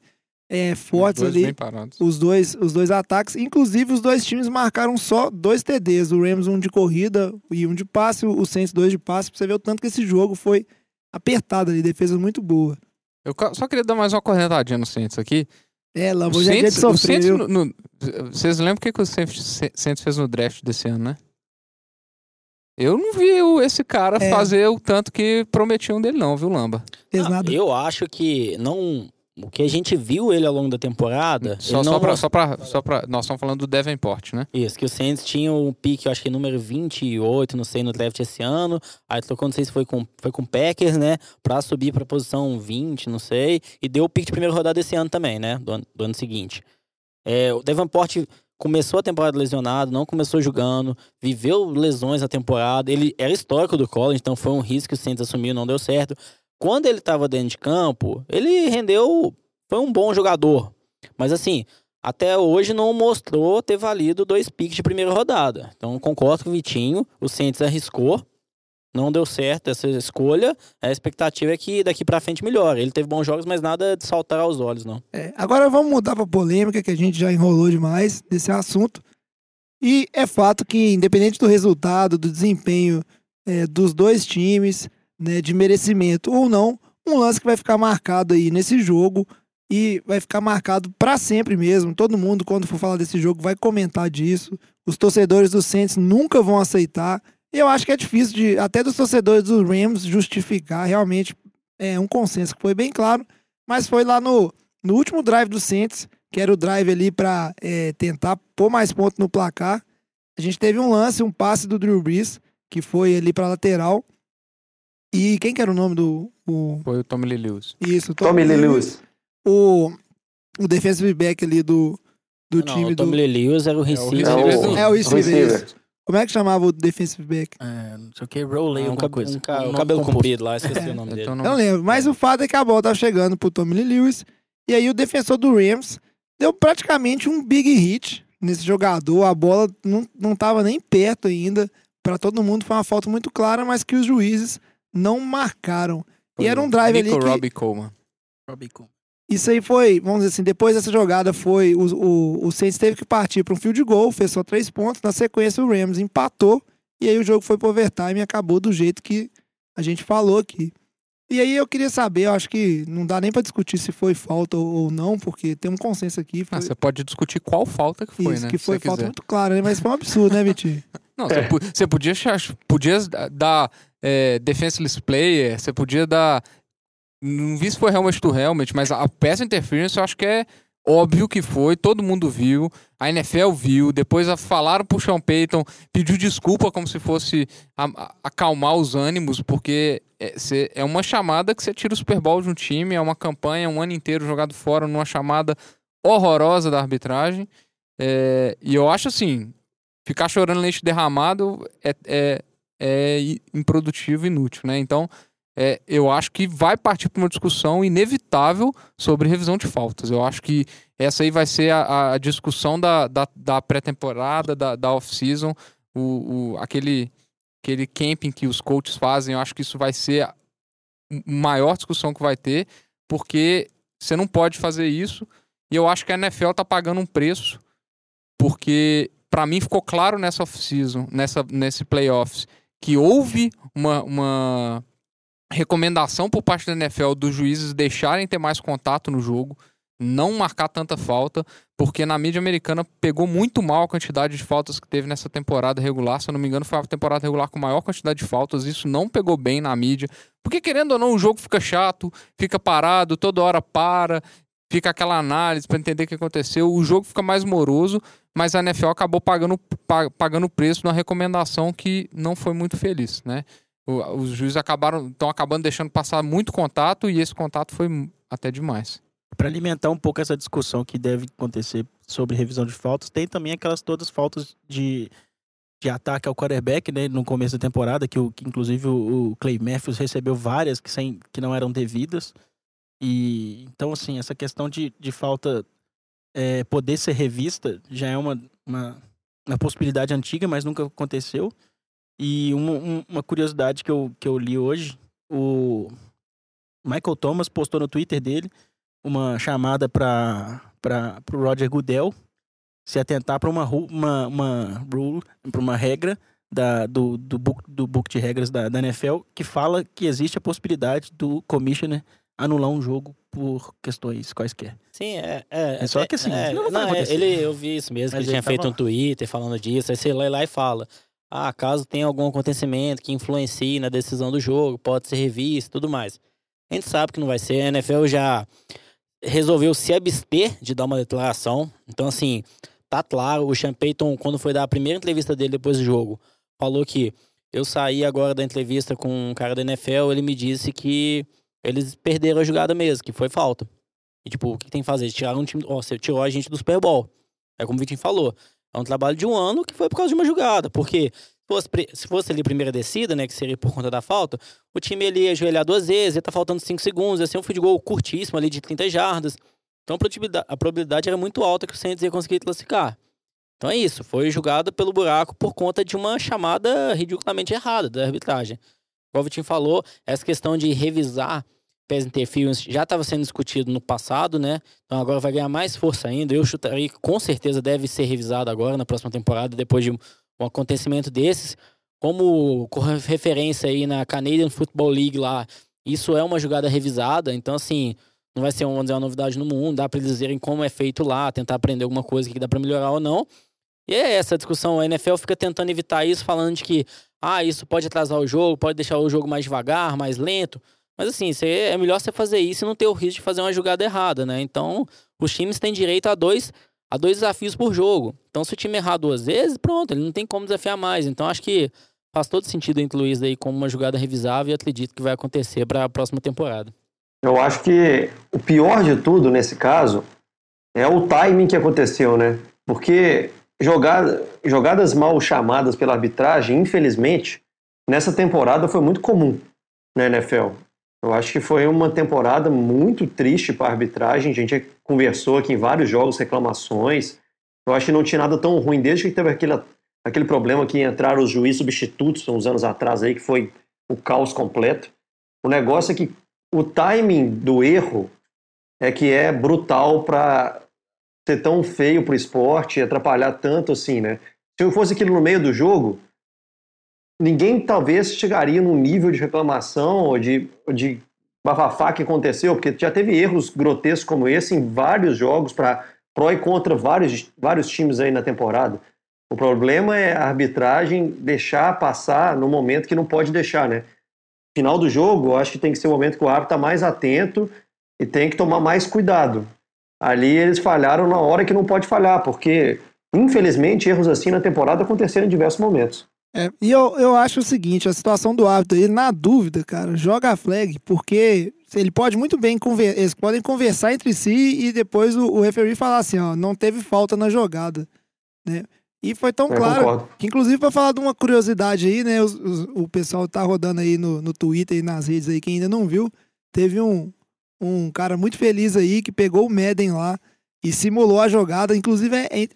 é, fortes Dois ali os dois, os dois ataques. Inclusive, os dois times marcaram só dois TDs. O Rams um de corrida e um de passe, o Saints dois de passe. Pra você ver o tanto que esse jogo foi apertado ali, defesa muito boa. Eu só queria dar mais uma cornetadinha no Saints aqui. É, O Lambo, já Saints, o sofrer, Saints viu? no- no- vocês lembram o que, que o Saints Saints fez no draft desse ano, né? Eu não vi o- esse cara É. fazer o tanto que prometiam dele, não, viu, Lamba? Nada. Eu acho que não. O que a gente viu ele ao longo da temporada. Só, só, pra, most- só, pra, só pra. Nós estamos falando do Davenport, né? Isso, que o Saints tinha um pique, eu acho que número 28, não sei, no draft esse ano. Aí trocou, não sei se foi com, foi com o Packers, né? Pra subir pra posição 20, não sei. E deu o pique de primeira rodada esse ano também, né? Do ano, do ano seguinte. É, o Davenport começou a temporada lesionado, não começou jogando, viveu lesões na temporada. Ele era histórico do college, então foi um risco que o Saints assumiu, não deu certo. Quando ele tava dentro de campo, ele rendeu. Foi um bom jogador. Mas assim, até hoje não mostrou ter valido dois piques de primeira rodada. Então concordo com o Vitinho, o Saints arriscou, não deu certo essa escolha. A expectativa é que daqui pra frente melhore. Ele teve bons jogos, mas nada de saltar aos olhos, não. É, agora vamos mudar pra polêmica, que a gente já enrolou demais desse assunto. E é fato que, independente do resultado, do desempenho é, dos dois times, né, de merecimento ou não, um lance que vai ficar marcado aí nesse jogo e vai ficar marcado pra sempre mesmo. Todo mundo, quando for falar desse jogo, vai comentar disso. Os torcedores do Saints nunca vão aceitar. Eu acho que é difícil de, até dos torcedores dos Rams, justificar realmente é um consenso que foi bem claro, mas foi lá no no último drive do Saints, que era o drive ali pra é, tentar pôr mais pontos no placar, a gente teve um lance, um passe do Drew Brees, que foi ali pra lateral. E quem que era o nome do. O... Foi o Tommy Lee Lewis. Isso, Tommy Lee Lewis. O, o defensive back ali do, do Não, time o do. Tommy Lee Lewis era o receiver. É o- do- É o receiver, receiver. Como é que chamava o defensive back? É, não sei o que, Roley, Ah, um, alguma cab- coisa. um ca- Um o cabelo comprido lá, esqueci o nome dele. Então Eu não, não lembro. Mas o fato é que a bola tava chegando pro Tommy Lee Lewis. E aí o defensor do Rams deu praticamente um big hit nesse jogador. A bola não, não tava nem perto ainda. Pra todo mundo foi uma falta muito clara, mas que os juízes não marcaram. E era um drive ali Nico que... Robbie Coleman. Robbie Coleman. Isso aí foi, vamos dizer assim, depois dessa jogada foi, o, o, o Saints teve que partir para um field goal, fez só três pontos, na sequência o Rams empatou, e aí o jogo foi pro overtime e acabou do jeito que a gente falou aqui. E aí eu queria saber, eu acho que não dá nem para discutir se foi falta ou, não, porque tem um consenso aqui, foi, Ah, você pode discutir qual falta que foi, isso, né? que foi falta quiser. muito clara, né? Mas foi um absurdo, né, Vitinho? Não, você, po- você podia, podia dar é, defenseless player, você podia dar. Não vi se foi helmet to helmet, mas a pass interference eu acho que é óbvio que foi, todo mundo viu, a NFL viu, depois falaram pro Sean Payton, pediu desculpa como se fosse a- a- acalmar os ânimos, porque é, cê- é uma chamada que você tira o Super Bowl de um time, é uma campanha um ano inteiro jogado fora numa chamada horrorosa da arbitragem. É, e eu acho assim, ficar chorando leite derramado é, é, é improdutivo inútil, né? Então, é, eu acho que vai partir para uma discussão inevitável sobre revisão de faltas. Eu acho que essa aí vai ser a, a discussão da, da, da pré-temporada, da, da off-season, o, o, aquele, aquele camping que os coaches fazem. Eu acho que isso vai ser a maior discussão que vai ter, porque você não pode fazer isso. E eu acho que a NFL tá pagando um preço, porque para mim ficou claro nessa off-season, nessa, nesse playoffs, que houve uma, uma recomendação por parte da NFL dos juízes deixarem ter mais contato no jogo, não marcar tanta falta, porque na mídia americana pegou muito mal a quantidade de faltas que teve nessa temporada regular. Se eu não me engano, foi a temporada regular com maior quantidade de faltas. Isso não pegou bem na mídia. Porque, querendo ou não, o jogo fica chato, fica parado, toda hora para, fica aquela análise para entender o que aconteceu. O jogo fica mais moroso, mas a NFL acabou pagando pa- pagando preço numa recomendação que não foi muito feliz, né? Os juízes acabaram estão acabando deixando passar muito contato e esse contato foi até demais. Para alimentar um pouco essa discussão que deve acontecer sobre revisão de faltas, tem também aquelas todas faltas de, de ataque ao quarterback, né, no começo da temporada, que, o, que inclusive o, o Clay Matthews recebeu várias que, sem, que não eram devidas. E então, assim, essa questão de, de falta é, poder ser revista já é uma, uma, uma possibilidade antiga, mas nunca aconteceu. E uma, um- uma curiosidade que eu, que eu li hoje, o Michael Thomas postou no Twitter dele uma chamada para o Roger Goodell se atentar para uma, uma, uma rule, para uma regra da, do, do, book, do book de regras da, da NFL que fala que existe a possibilidade do commissioner anular um jogo por questões quaisquer. Sim, é. É, É só que assim, é, não vai não, é, acontecer. ele, eu vi isso mesmo, Mas que ele tinha tava feito um. Twitter falando disso. Aí você lê lá e fala: Ah, caso tenha algum acontecimento que influencie na decisão do jogo, pode ser revisto e tudo mais. A gente sabe que não vai ser. A NFL já resolveu se abster de dar uma declaração. Então, assim, tá claro. O Sean Payton, quando foi dar a primeira entrevista dele depois do jogo, falou que eu saí agora da entrevista com um cara da NFL, ele me disse que eles perderam a jogada mesmo, que foi falta. E, tipo, o que tem que fazer? Tiraram um time. Ó, você tirou a gente do Super Bowl. É como o Vitinho falou. É um trabalho de um ano que foi por causa de uma jogada. Porque se fosse, se fosse ali a primeira descida, né, que seria por conta da falta, o time ele ia ajoelhar duas vezes, ia tá faltando cinco segundos, ia ser um field goal curtíssimo ali de 30 jardas. Então a probabilidade, era muito alta que o Saints ia conseguir classificar. Então é isso, foi jogada pelo buraco por conta de uma chamada ridiculamente errada da arbitragem. Vitinho falou, essa questão de revisar pass interference já estava sendo discutido no passado, né? Então agora vai ganhar mais força ainda. Eu chutaria que com certeza deve ser revisado agora na próxima temporada, depois de um, acontecimento desses. Como com referência aí na Canadian Football League lá, isso é uma jogada revisada, então assim, não vai ser vamos dizer, uma novidade no mundo, dá para eles dizerem como é feito lá, tentar aprender alguma coisa que dá para melhorar ou não. E é essa discussão, a NFL fica tentando evitar isso, falando de que ah, isso pode atrasar o jogo, pode deixar o jogo mais devagar, mais lento. Mas assim, é melhor você fazer isso e não ter o risco de fazer uma jogada errada, né? Então, os times têm direito a dois, a dois desafios por jogo. Então, se o time errar duas vezes, pronto, ele não tem como desafiar mais. Então, acho que faz todo sentido incluir isso aí como uma jogada revisável e acredito que vai acontecer para a próxima temporada. Eu acho que o pior de tudo nesse caso é o timing que aconteceu, né? Porque jogada, jogadas mal chamadas pela arbitragem, infelizmente, nessa temporada foi muito comum na NFL. Eu acho que foi uma temporada muito triste para a arbitragem. A gente conversou aqui em vários jogos, reclamações. Eu acho que não tinha nada tão ruim desde que teve aquele, aquele problema que entraram os juízes substitutos uns anos atrás aí, que foi o caos completo. O negócio é que o timing do erro é que é brutal para ser tão feio para o esporte, atrapalhar tanto assim, né? Se eu fosse aquilo no meio do jogo, ninguém talvez chegaria num nível de reclamação ou de, de bafafá que aconteceu, porque já teve erros grotescos como esse em vários jogos para pró e contra vários, vários times aí na temporada. O problema é a arbitragem deixar passar no momento que não pode deixar, né? Final do jogo, eu acho que tem que ser o momento que o árbitro está mais atento e tem que tomar mais cuidado ali eles falharam na hora que não pode falhar, porque infelizmente erros assim na temporada aconteceram em diversos momentos. É, e eu, eu acho o seguinte, a situação do árbitro aí, na dúvida, cara, joga a flag, porque ele pode muito bem conversar, eles podem conversar entre si e depois o, o referee falar assim, ó, não teve falta na jogada, né? E foi tão Eu claro concordo. que, inclusive, para falar de uma curiosidade aí, né? os- os- o pessoal tá rodando aí no, no Twitter e nas redes aí, quem ainda não viu, teve um, um cara muito feliz aí que pegou o Madden lá e simulou a jogada. Inclusive, é, é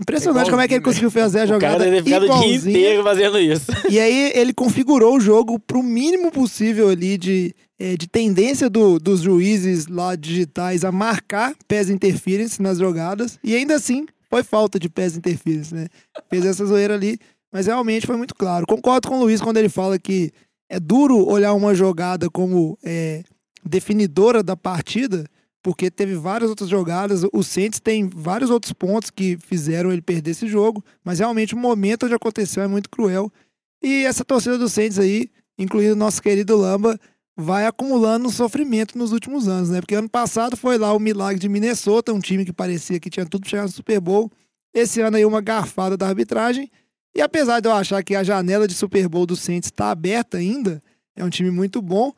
impressionante como é que ele conseguiu fazer a O cara jogada. deve ficado o dia inteiro fazendo isso. E aí ele configurou o jogo pro mínimo possível ali de, eh, de tendência do- dos juízes lá digitais a marcar pés interference nas jogadas. E ainda assim foi falta de pés interference, né? Fez essa zoeira ali, mas realmente foi muito claro. Concordo com o Luiz quando ele fala que é duro olhar uma jogada como eh, definidora da partida, porque teve várias outras jogadas. O Saints tem vários outros pontos que fizeram ele perder esse jogo, mas realmente o momento onde aconteceu é muito cruel. E essa torcida do Saints aí, incluindo o nosso querido Lamba, vai acumulando sofrimento nos últimos anos, né? Porque ano passado foi lá o milagre de Minnesota, um time que parecia que tinha tudo pra chegar no Super Bowl. Esse ano aí uma garfada da arbitragem. E apesar de eu achar que a janela de Super Bowl do Saints está aberta ainda, é um time muito bom,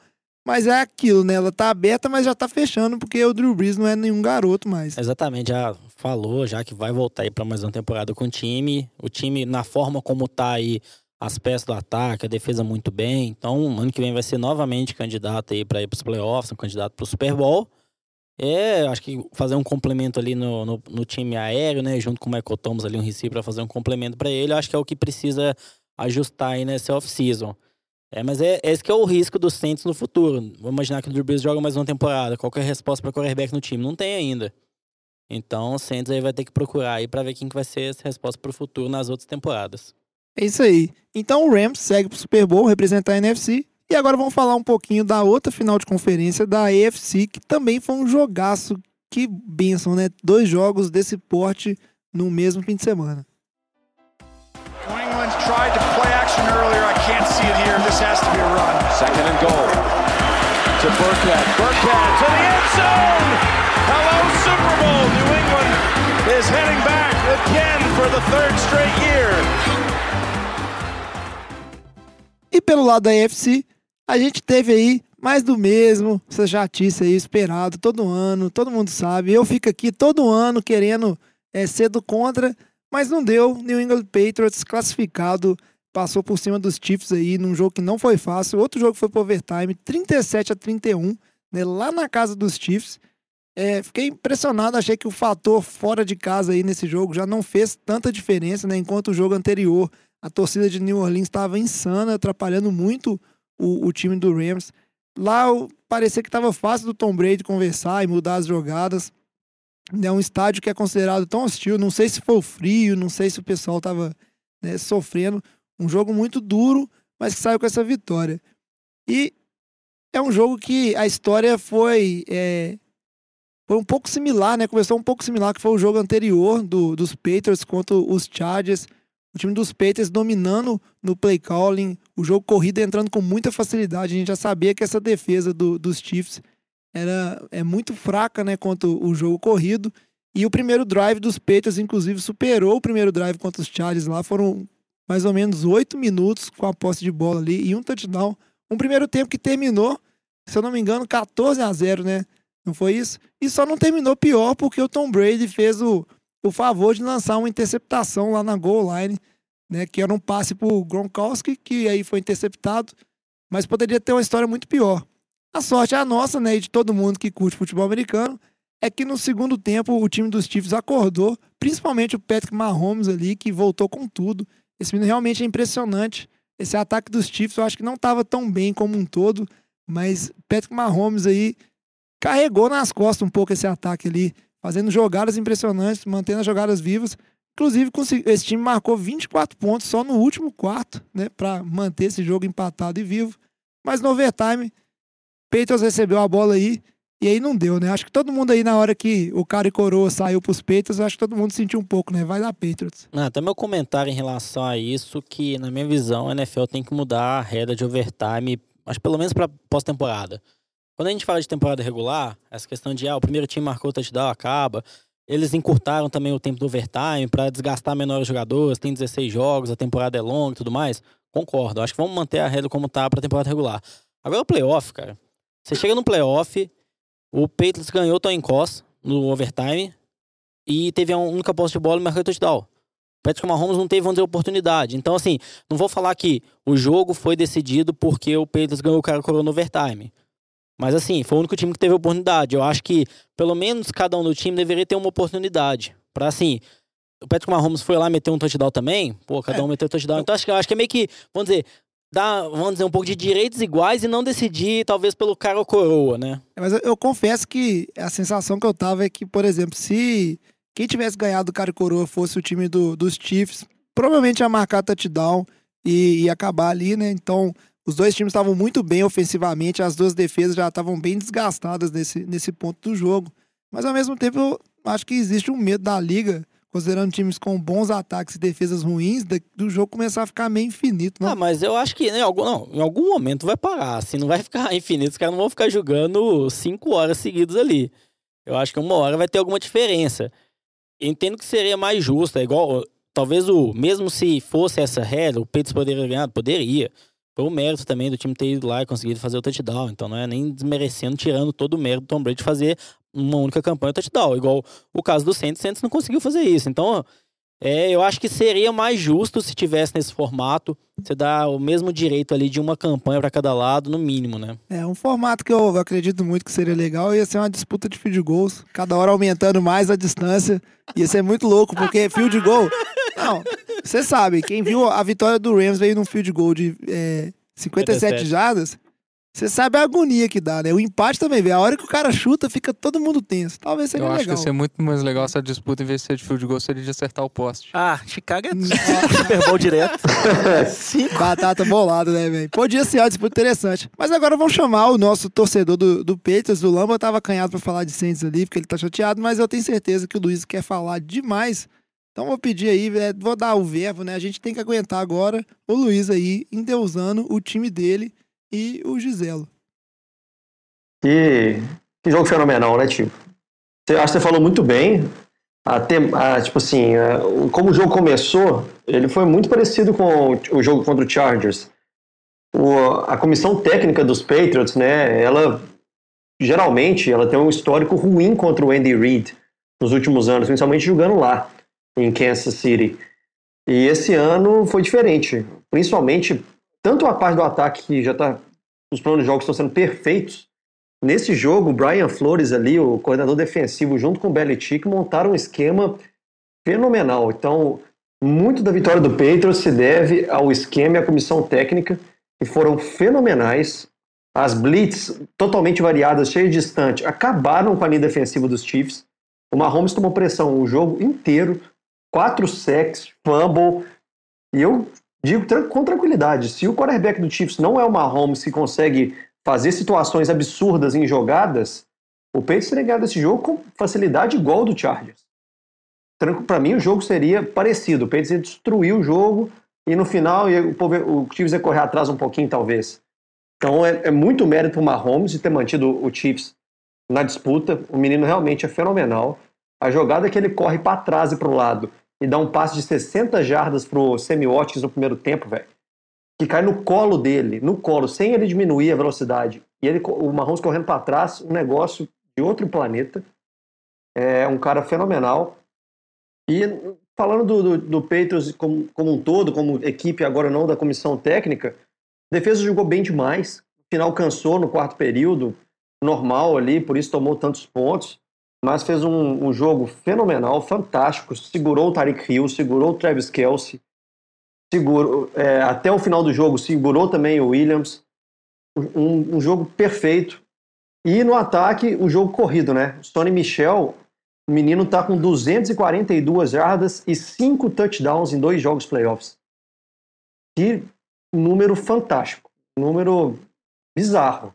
mas é aquilo, né? Ela tá aberta, mas já tá fechando, porque o Drew Brees não é nenhum garoto mais. Exatamente, já falou já que vai voltar aí para mais uma temporada com o time. O time, na forma como tá aí, as peças do ataque, a defesa muito bem. Então, ano que vem vai ser novamente candidato aí para ir para os playoffs, um candidato para o Super Bowl. É, acho que fazer um complemento ali no, no, no time aéreo, né? Junto com o Michael Thomas ali, um receiver para fazer um complemento para ele. Acho que é o que precisa ajustar aí nesse off-season. É, mas é, esse que é o risco dos Saints no futuro. Vamos imaginar que o Drew Brees joga mais uma temporada. Qual que é a resposta para quarterback no time? Não tem ainda. Então o Saints aí vai ter que procurar aí para ver quem que vai ser essa resposta para o futuro nas outras temporadas. É isso aí. Então o Rams segue pro Super Bowl, representar a NFC. E agora vamos falar um pouquinho da outra final de conferência da AFC, que também foi um jogaço. Que benção, né? Dois jogos desse porte no mesmo fim de semana. Tried to play earlier. I can't see it here. This has to be a run. Second and goal. To Burkhead. Burkhead to the end zone. Hello, Super Bowl. New England is heading back again for the third straight year. E pelo lado da AFC, a gente teve aí mais do mesmo, essa chatice aí esperado todo ano, todo mundo sabe. Eu fico aqui todo ano querendo é, ser do contra, mas não deu. New England Patriots classificado, passou por cima dos Chiefs aí num jogo que não foi fácil. Outro jogo foi pro overtime, 37 a 31, né, lá na casa dos Chiefs. É, fiquei impressionado, achei que o fator fora de casa aí nesse jogo já não fez tanta diferença, né? Enquanto o jogo anterior, a torcida de New Orleans estava insana, atrapalhando muito o, o time do Rams. Lá parecia que estava fácil do Tom Brady conversar e mudar as jogadas. É um estádio que é considerado tão hostil. Não sei se foi o frio, não sei se o pessoal estava sofrendo. Um jogo muito duro, mas que saiu com essa vitória. E é um jogo que a história foi é, foi um pouco similar, né? Começou um pouco similar que foi o jogo anterior do, dos Patriots contra os Chargers. O time dos Patriots dominando no play calling, o jogo corrido entrando com muita facilidade. A gente já sabia que essa defesa do, dos Chiefs era é muito fraca, né, contra o jogo corrido. E o primeiro drive dos Patriots, inclusive, superou o primeiro drive contra os Chargers lá. Foram mais ou menos oito minutos com a posse de bola ali e um touchdown. Um primeiro tempo que terminou, se eu não me engano, 14 a 0, né? Não foi isso? E só não terminou pior porque o Tom Brady fez o, o favor de lançar uma interceptação lá na goal line, né? Que era um passe pro Gronkowski, que aí foi interceptado, mas poderia ter uma história muito pior. A sorte é a nossa, né? E de todo mundo que curte futebol americano, é que no segundo tempo o time dos Chiefs acordou, principalmente o Patrick Mahomes ali, que voltou com tudo. Esse menino realmente é impressionante. Esse ataque dos Chiefs eu acho que não estava tão bem como um todo, mas Patrick Mahomes aí carregou nas costas um pouco esse ataque ali, fazendo jogadas impressionantes, mantendo as jogadas vivas. Inclusive, esse time marcou 24 pontos só no último quarto, né, para manter esse jogo empatado e vivo. Mas no overtime, Peitos recebeu a bola aí e aí não deu, né? Acho que todo mundo aí, na hora que o cara e coroa saiu pros Patriots, acho que todo mundo sentiu um pouco, né? Vai dar Patriots. Não, até meu comentário em relação a isso, que na minha visão a NFL tem que mudar a regra de overtime, acho pelo menos pra pós-temporada. Quando a gente fala de temporada regular, essa questão de, ah, o primeiro time marcou o touchdown, acaba. Eles encurtaram também o tempo do overtime para desgastar menores jogadores, tem 16 jogos, a temporada é longa e tudo mais. Concordo, acho que vamos manter a regra como tá pra temporada regular. Agora o playoff, cara. Você chega no playoff, o Patriots ganhou o Tony Cross no overtime e teve a única posse de bola e marcou touchdown. Patrick Mahomes não teve, vamos dizer, oportunidade. Então, assim, não vou falar que o jogo foi decidido porque o Patriots ganhou o cara coroa no overtime. Mas, assim, foi o único time que teve oportunidade. Eu acho que, pelo menos, cada um do time deveria ter uma oportunidade. Pra, assim, o Patrick Mahomes foi lá meter um touchdown também. Pô, cada um meteu um touchdown. Então, acho que, acho que é meio que, vamos dizer, dar, vamos dizer, um pouco de direitos iguais e não decidir, talvez, pelo cara ou coroa, né? É, mas eu, eu, confesso que a sensação que eu tava é que, por exemplo, se quem tivesse ganhado o cara e coroa fosse o time do, dos Chiefs, provavelmente ia marcar touchdown e ia acabar ali, né? Então, os dois times estavam muito bem ofensivamente, as duas defesas já estavam bem desgastadas nesse, nesse ponto do jogo. Mas, ao mesmo tempo, eu acho que existe um medo da liga considerando times com bons ataques e defesas ruins, do jogo começar a ficar meio infinito. Não? Ah, mas eu acho que em algum, não, em algum momento vai parar. Assim, não vai ficar infinito, os caras não vão ficar jogando cinco horas seguidas ali. Eu acho que uma hora vai ter alguma diferença. Entendo que seria mais justo, é igual. Talvez o. Mesmo se fosse essa regra, o Peitos poderia ganhar, poderia. Foi o mérito também do time ter ido lá e conseguido fazer o touchdown. Então não é nem desmerecendo, tirando todo o mérito do Tom Brady de fazer uma única campanha touchdown. Igual o caso do Santos, o Santos não conseguiu fazer isso. Então, é, eu acho que seria mais justo se tivesse nesse formato. Você dá o mesmo direito ali de uma campanha para cada lado, no mínimo, né? É, um formato que eu acredito muito que seria legal ia ser uma disputa de field goals, cada hora aumentando mais a distância. Ia ser muito louco, porque field goal. Não, você sabe, quem viu a vitória do Rams veio num field goal de é, 57, 57 jardas. Você sabe a agonia que dá, né? O empate também, velho. A hora que o cara chuta, fica todo mundo tenso. Talvez seja Eu legal. acho que ia ser muito mais legal essa disputa, em vez de ser de field goal, seria de acertar o poste. Ah, Chicago é Super Bowl direto. Cinco. Batata bolada, né, velho? Podia ser uma disputa interessante. Mas agora vamos chamar o nosso torcedor do, do Patriots, o Lamba. tava acanhado pra falar de Saints ali, porque ele tá chateado, mas eu tenho certeza que o Luiz quer falar demais. Então vou pedir aí, é, vou dar o verbo, né? A gente tem que aguentar agora o Luiz aí, endeusando o time dele e o Giselo. Que, que jogo fenomenal, né, tio? Acho que você falou muito bem. Até, tipo assim, como o jogo começou, ele foi muito parecido com o jogo contra o Chargers. O, a comissão técnica dos Patriots, né, ela geralmente ela tem um histórico ruim contra o Andy Reid nos últimos anos, principalmente jogando lá em Kansas City. E esse ano foi diferente, principalmente tanto a parte do ataque que já está. Os planos de jogos estão sendo perfeitos. Nesse jogo, o Brian Flores ali, o coordenador defensivo, junto com o Belichick, montaram um esquema fenomenal. Então, muito da vitória do Patriots se deve ao esquema e à comissão técnica, que foram fenomenais. As blitz totalmente variadas, cheias de distante, acabaram com a linha defensiva dos Chiefs. O Mahomes tomou pressão o jogo inteiro, quatro sacks, fumble. E eu digo com tranquilidade, se o quarterback do Chiefs não é o Mahomes que consegue fazer situações absurdas em jogadas, o Patriots teria ganhado esse jogo com facilidade igual do Chargers. Para mim, o jogo seria parecido. O Patriots ia destruir o jogo e no final o, povo- o Chiefs ia correr atrás um pouquinho, talvez. Então é, é muito mérito pro Mahomes de ter mantido o Chiefs na disputa. O menino realmente é fenomenal. A jogada que ele corre para trás e pro lado e dá um passe de 60 jardas pro Watkins no primeiro tempo, velho. Que cai no colo dele, no colo, sem ele diminuir a velocidade. E ele, o Mahomes correndo para trás, um negócio de outro planeta. É um cara fenomenal. E falando do, do, do Patriots como, como um todo, como equipe, agora não da comissão técnica, a defesa jogou bem demais. No final cansou no quarto período, normal ali, por isso tomou tantos pontos. Mas fez um, um jogo fenomenal, fantástico. Segurou o Tariq Hill, segurou o Travis Kelsey, segurou, é, até o final do jogo segurou também o Williams. Um, um jogo perfeito. E no ataque, o jogo corrido, né? O Sonny Michel, o menino tá com 242 jardas e 5 touchdowns em dois jogos playoffs. Que número fantástico. Número bizarro.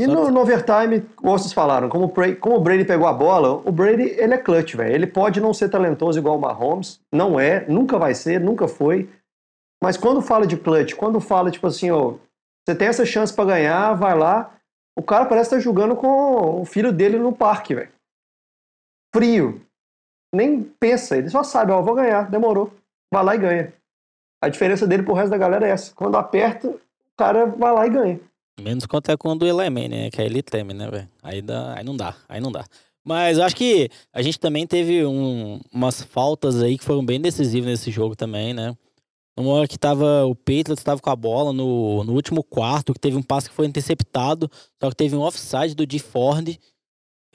E no, no overtime, como vocês falaram, como o, Brady, como o Brady pegou a bola, o Brady ele é clutch, velho. Ele pode não ser talentoso igual o Mahomes, não é, nunca vai ser, nunca foi. Mas quando fala de clutch, quando fala tipo assim, ó, você tem essa chance pra ganhar, vai lá. O cara parece estar jogando com o filho dele no parque, velho. Frio. Nem pensa, ele só sabe, ó, vou ganhar, demorou. Vai lá e ganha. A diferença dele pro resto da galera é essa. Quando aperta, o cara vai lá e ganha. Menos quanto é quando Eli Manning, né? Que aí ele teme, né, velho? Aí, dá- aí não dá, aí não dá. Mas eu acho que a gente também teve um- umas faltas aí que foram bem decisivas nesse jogo também, né? Uma hora que tava, o Patriots tava com a bola no, no último quarto, que teve um passe que foi interceptado, só que teve um offside do D. Ford.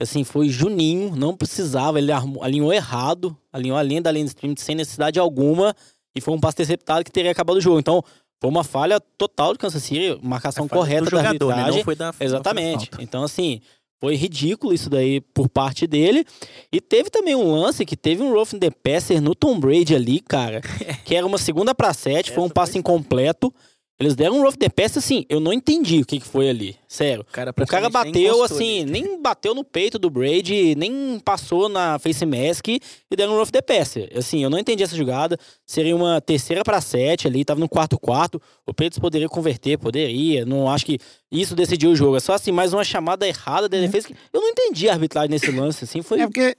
Assim, foi Juninho, não precisava, ele armou- alinhou errado, alinhou a linha da linha de stream sem necessidade alguma, e foi um passe interceptado que teria acabado o jogo. Então, foi uma falha total de Kansas City, marcação É correta do da jogador, né? arbitragem. Não foi da não foi da Exatamente. falta. Então, assim, foi ridículo isso daí por parte dele. E teve também um lance que teve um roughing the passer no Tom Brady ali, cara, que era uma segunda pra sete, foi um passe incompleto. Eles deram um roughing the passer, assim, eu não entendi o que, que foi ali, sério. O cara, O cara bateu assim, ali. nem bateu no peito do Brady, nem passou na face mask e deram um rough the passer. Assim, eu não entendi essa jogada. Seria uma terceira pra sete ali, tava no quarto quarto. O Patriots poderia converter, poderia. Não acho que isso decidiu o jogo. É só assim, mais uma chamada errada da defesa. que Eu não entendi a arbitragem nesse lance, assim, foi... É porque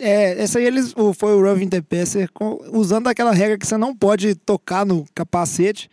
é, essa aí eles, o- foi o Roving the Passer usando aquela regra que você não pode tocar no capacete.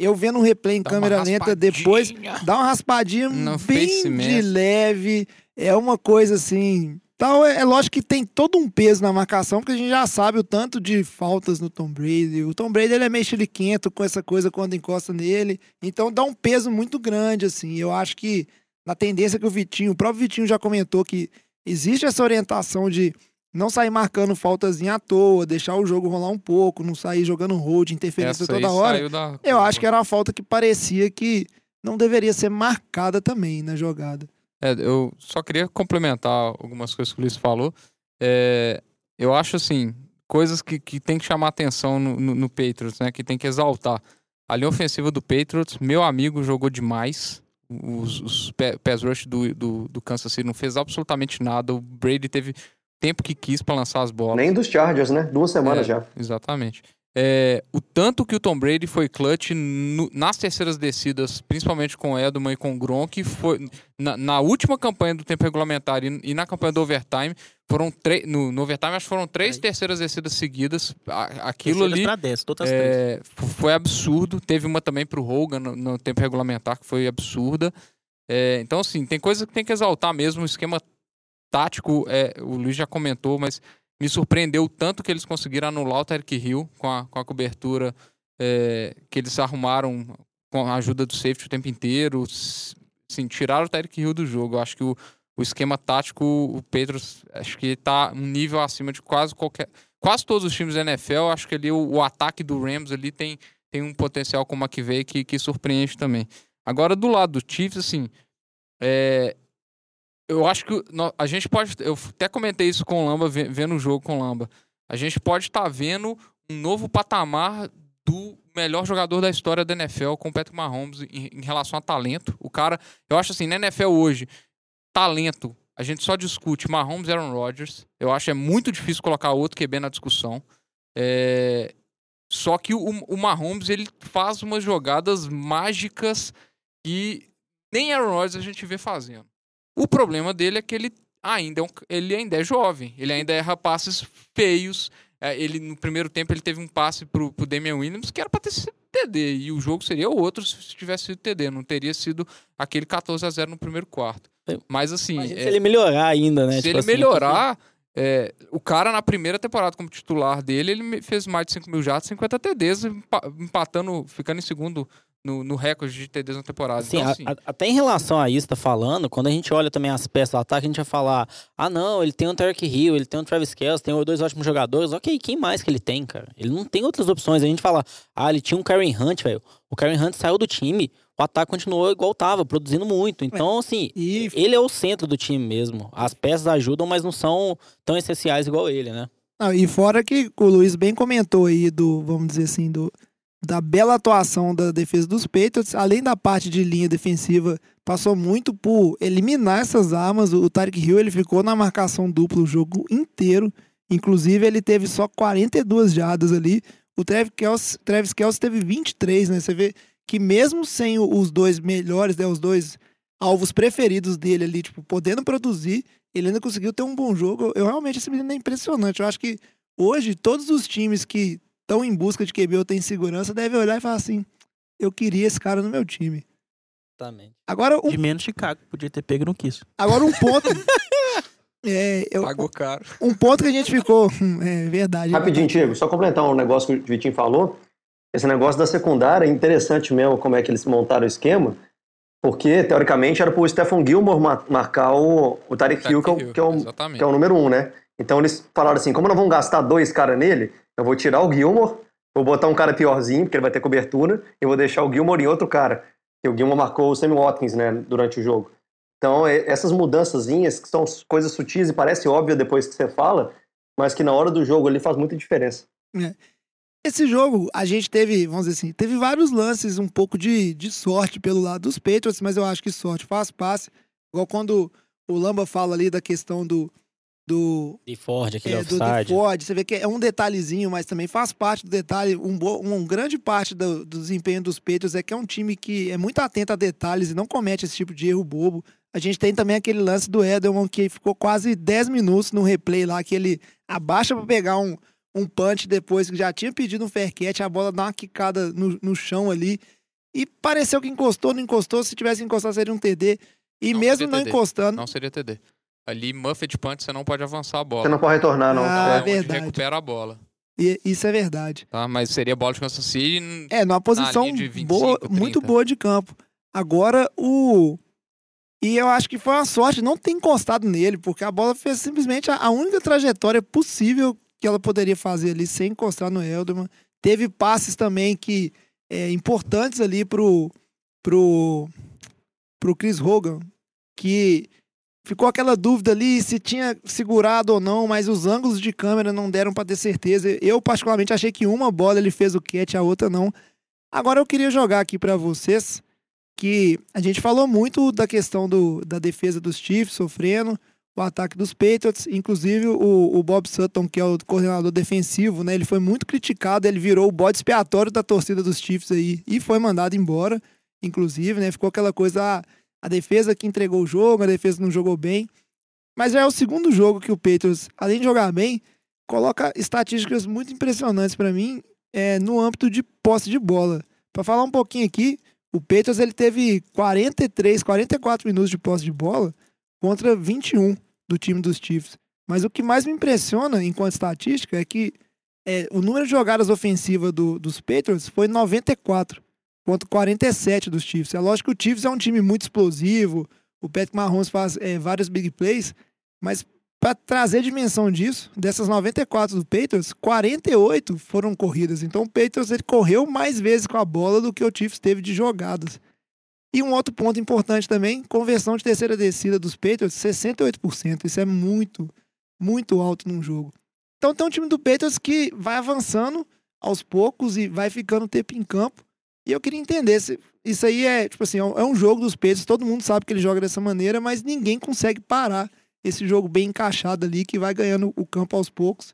Eu vendo um replay em Dá câmera lenta depois, dá uma raspadinha No bem de leve. É uma coisa assim. Então, é, é lógico que tem todo um peso na marcação, porque a gente já sabe o tanto de faltas no Tom Brady. O Tom Brady ele é meio chiliquento com essa coisa quando encosta nele. Então dá um peso muito grande, assim. Eu acho que na tendência que o Vitinho, o próprio Vitinho já comentou que existe essa orientação de não sair marcando faltazinha à toa, deixar o jogo rolar um pouco, não sair jogando hold, interferência Essa toda hora. da- Eu acho que era uma falta que parecia que não deveria ser marcada também na jogada. É, eu só queria complementar algumas coisas que o Luiz falou. É, eu acho assim, coisas que, que tem que chamar atenção no, no, no Patriots, né? Que tem que exaltar. A linha ofensiva do Patriots, meu amigo jogou demais. Os, os pass rush do, do, do Kansas City não fez absolutamente nada. O Brady teve tempo que quis para lançar as bolas. Nem dos Chargers, né? Duas semanas É, já. Exatamente. É, o tanto que o Tom Brady foi clutch no- nas terceiras descidas, principalmente com o Edelman e com o Gronk, foi na, na última campanha do tempo regulamentar e, e na campanha do overtime, foram três. No, no overtime, acho que foram três Aí. terceiras descidas seguidas. A- aquilo Terceiras ali pra 10, todas as três. é, f- foi absurdo. Teve uma também pro Hogan no, no tempo regulamentar que foi absurda. É, então, assim, tem coisa que tem que exaltar mesmo. O esquema tático, é, o Luiz já comentou, mas me surpreendeu tanto que eles conseguiram anular o Tarek Hill com a, com a cobertura é, que eles arrumaram com a ajuda do safety o tempo inteiro. S- Assim, tiraram o Tarek Hill do jogo. Eu acho que o, o esquema tático, o Petros, acho que tá um nível acima de quase qualquer. Quase todos os times da NFL. Acho que ali o, o ataque do Rams ali tem, tem um potencial como a que veio que, que surpreende também. Agora, do lado do Chiefs, assim, é, eu acho que a gente pode. Eu até comentei isso com o Lamba, ve- vendo o jogo com o Lamba. A gente pode estar vendo um novo patamar do melhor jogador da história da NFL com o Patrick Mahomes em, em relação a talento. O cara, eu acho assim, na NFL hoje, talento, a gente só discute Mahomes e Aaron Rodgers. Eu acho é muito difícil colocar outro QB na discussão. É, Só que o, o Mahomes, ele faz umas jogadas mágicas que nem Aaron Rodgers a gente vê fazendo. O problema dele é que ele ainda é, um, ele ainda é jovem, ele ainda erra passes feios. É, ele no primeiro tempo ele teve um passe pro, pro Damian Williams que era para ter sido TD e o jogo seria outro se tivesse sido TD, não teria sido aquele 14 a 0 no primeiro quarto. Mas assim, é, se ele melhorar ainda, né? se Tipo ele assim, melhorar, é, o cara na primeira temporada como titular dele, ele fez mais de 5 mil jardas, 50 TDs, empa- empatando, ficando em segundo no, no recorde de TDs na temporada. Assim, então, a- assim, a- até em relação a isso, tá falando, quando a gente olha também as peças do ataque, a gente vai falar: ah, não, ele tem um Tarek Hill, ele tem um Travis Kelce, tem dois ótimos jogadores. Ok, quem mais que ele tem, cara? Ele não tem outras opções. A gente fala: ah, ele tinha um Karen Hunt, velho. O Karen Hunt saiu do time, o ataque continuou igual tava, produzindo muito. Então, assim, E ele é o centro do time mesmo. As peças ajudam, mas não são tão essenciais igual ele, né? Não, e fora que o Luiz bem comentou aí do, vamos dizer assim, do da bela atuação da defesa dos Patriots, além da parte de linha defensiva, passou muito por eliminar essas armas. O Tarek Hill ele ficou na marcação dupla o jogo inteiro. Inclusive, ele teve só 42 jardas ali. O Travis Kelce, Travis Kelce teve 23, né? Você vê que mesmo sem os dois melhores, né, os dois alvos preferidos dele ali, tipo, podendo produzir, ele ainda conseguiu ter um bom jogo. Eu realmente, esse menino é impressionante. Eu acho que hoje, todos os times que estão em busca de QB ou têm segurança devem olhar e falar assim: eu queria esse cara no meu time. Exatamente. Agora, um, De menos Chicago. Podia ter pego e não quis. agora um ponto. é, eu- pagou caro. um ponto que a gente ficou. É verdade. Rapidinho, Diego, só completar um negócio que o Vitinho falou. Esse negócio da secundária é interessante mesmo como é que eles montaram o esquema, porque, teoricamente, era pro Stephen Gilmore ma- marcar o, o Tarek Hill, que é o, que, é o, que é o número um, né? Então eles falaram assim, como nós vamos gastar dois caras nele, eu vou tirar o Gilmore, vou botar um cara piorzinho, porque ele vai ter cobertura, e vou deixar o Gilmore em outro cara. E o Gilmore marcou o Sammy Watkins, né, durante o jogo. Então, é- essas mudançazinhas, que são coisas sutis e parece óbvio depois que você fala, mas que na hora do jogo ele faz muita diferença. Esse jogo, a gente teve, vamos dizer assim, teve vários lances, um pouco de, de sorte pelo lado dos Patriots, mas eu acho que sorte faz passe. Igual quando o Lamba fala ali da questão do. Do De Ford, aquele é, do, do offside. Ford, você vê que é um detalhezinho, mas também faz parte do detalhe. Um, bo, um grande parte do, do desempenho dos Patriots é que é um time que é muito atento a detalhes e não comete esse tipo de erro bobo. A gente tem também aquele lance do Edelman que ficou quase 10 minutos no replay lá, que ele abaixa pra pegar um, um punch depois que já tinha pedido um fair catch, a bola dá uma quicada no, no chão ali. E pareceu que encostou, não encostou. Se tivesse encostado, seria um TD. E Não mesmo não TD. encostando, Não seria TD. Ali, Muffet Punt, você não pode avançar a bola. Você não pode retornar, não. Ah, é É. onde verdade. recupera a bola. e- isso é verdade. Tá? Mas seria bola de Kansas City. É, numa posição linha de 25, boa, 30. muito boa de campo. Agora, o. E eu acho que foi uma sorte não ter encostado nele, porque a bola fez simplesmente a, a única trajetória possível que ela poderia fazer ali sem encostar no Elderman. Teve passes também que é, importantes ali pro, pro, pro Chris Hogan, que ficou aquela dúvida ali se tinha segurado ou não, mas os ângulos de câmera não deram para ter certeza. Eu, particularmente, achei que uma bola ele fez o catch, a outra não. Agora eu queria jogar aqui para vocês que a gente falou muito da questão do, da defesa dos Chiefs sofrendo, o ataque dos Patriots, inclusive o, o Bob Sutton, que é o coordenador defensivo, né? Ele foi muito criticado, ele virou o bode expiatório da torcida dos Chiefs aí e foi mandado embora, inclusive, né? Ficou aquela coisa, ah, a defesa que entregou o jogo, a defesa não jogou bem. Mas já é o segundo jogo que o Patriots, além de jogar bem, coloca estatísticas muito impressionantes para mim é, no âmbito de posse de bola. Para falar um pouquinho aqui, o Patriots ele teve 43, 44 minutos de posse de bola contra 21 do time dos Chiefs. Mas o que mais me impressiona enquanto estatística é que é, o número de jogadas ofensivas do- dos Patriots foi 94 contra 47 dos Chiefs. É lógico que o Chiefs é um time muito explosivo, o Patrick Mahomes faz é, big plays, mas para trazer dimensão disso, dessas 94 do Patriots, 48 foram corridas. Então o Patriots ele correu mais vezes com a bola do que o Chiefs teve de jogadas. E um outro ponto importante também, conversão de terceira descida dos Patriots, 68%. Isso é muito, muito alto num jogo. Então tem um time do Patriots que vai avançando aos poucos e vai ficando tempo em campo. E eu queria entender se isso aí é, tipo assim, é um- é jogo dos Patriots, todo mundo sabe que ele joga dessa maneira, mas ninguém consegue parar esse jogo bem encaixado ali que vai ganhando o campo aos poucos.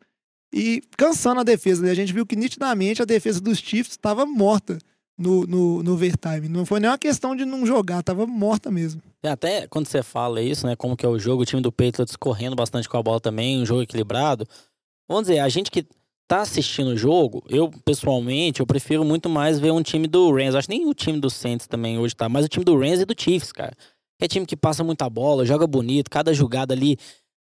e cansando a defesa. Né? A gente viu que nitidamente a defesa dos Chiefs estava morta no, no, no overtime. Não foi nem uma questão de não jogar, estava morta mesmo. É, até quando você fala isso, né, como que é o jogo, o time do Patriots correndo bastante com a bola também, um jogo equilibrado. Vamos dizer, a gente que tá assistindo o jogo, eu pessoalmente, eu prefiro muito mais ver um time do Rams. Acho que nem o time do Saints também hoje tá, mas o time do Rams e do Chiefs, cara. É time que passa muita bola, joga bonito, cada jogada ali.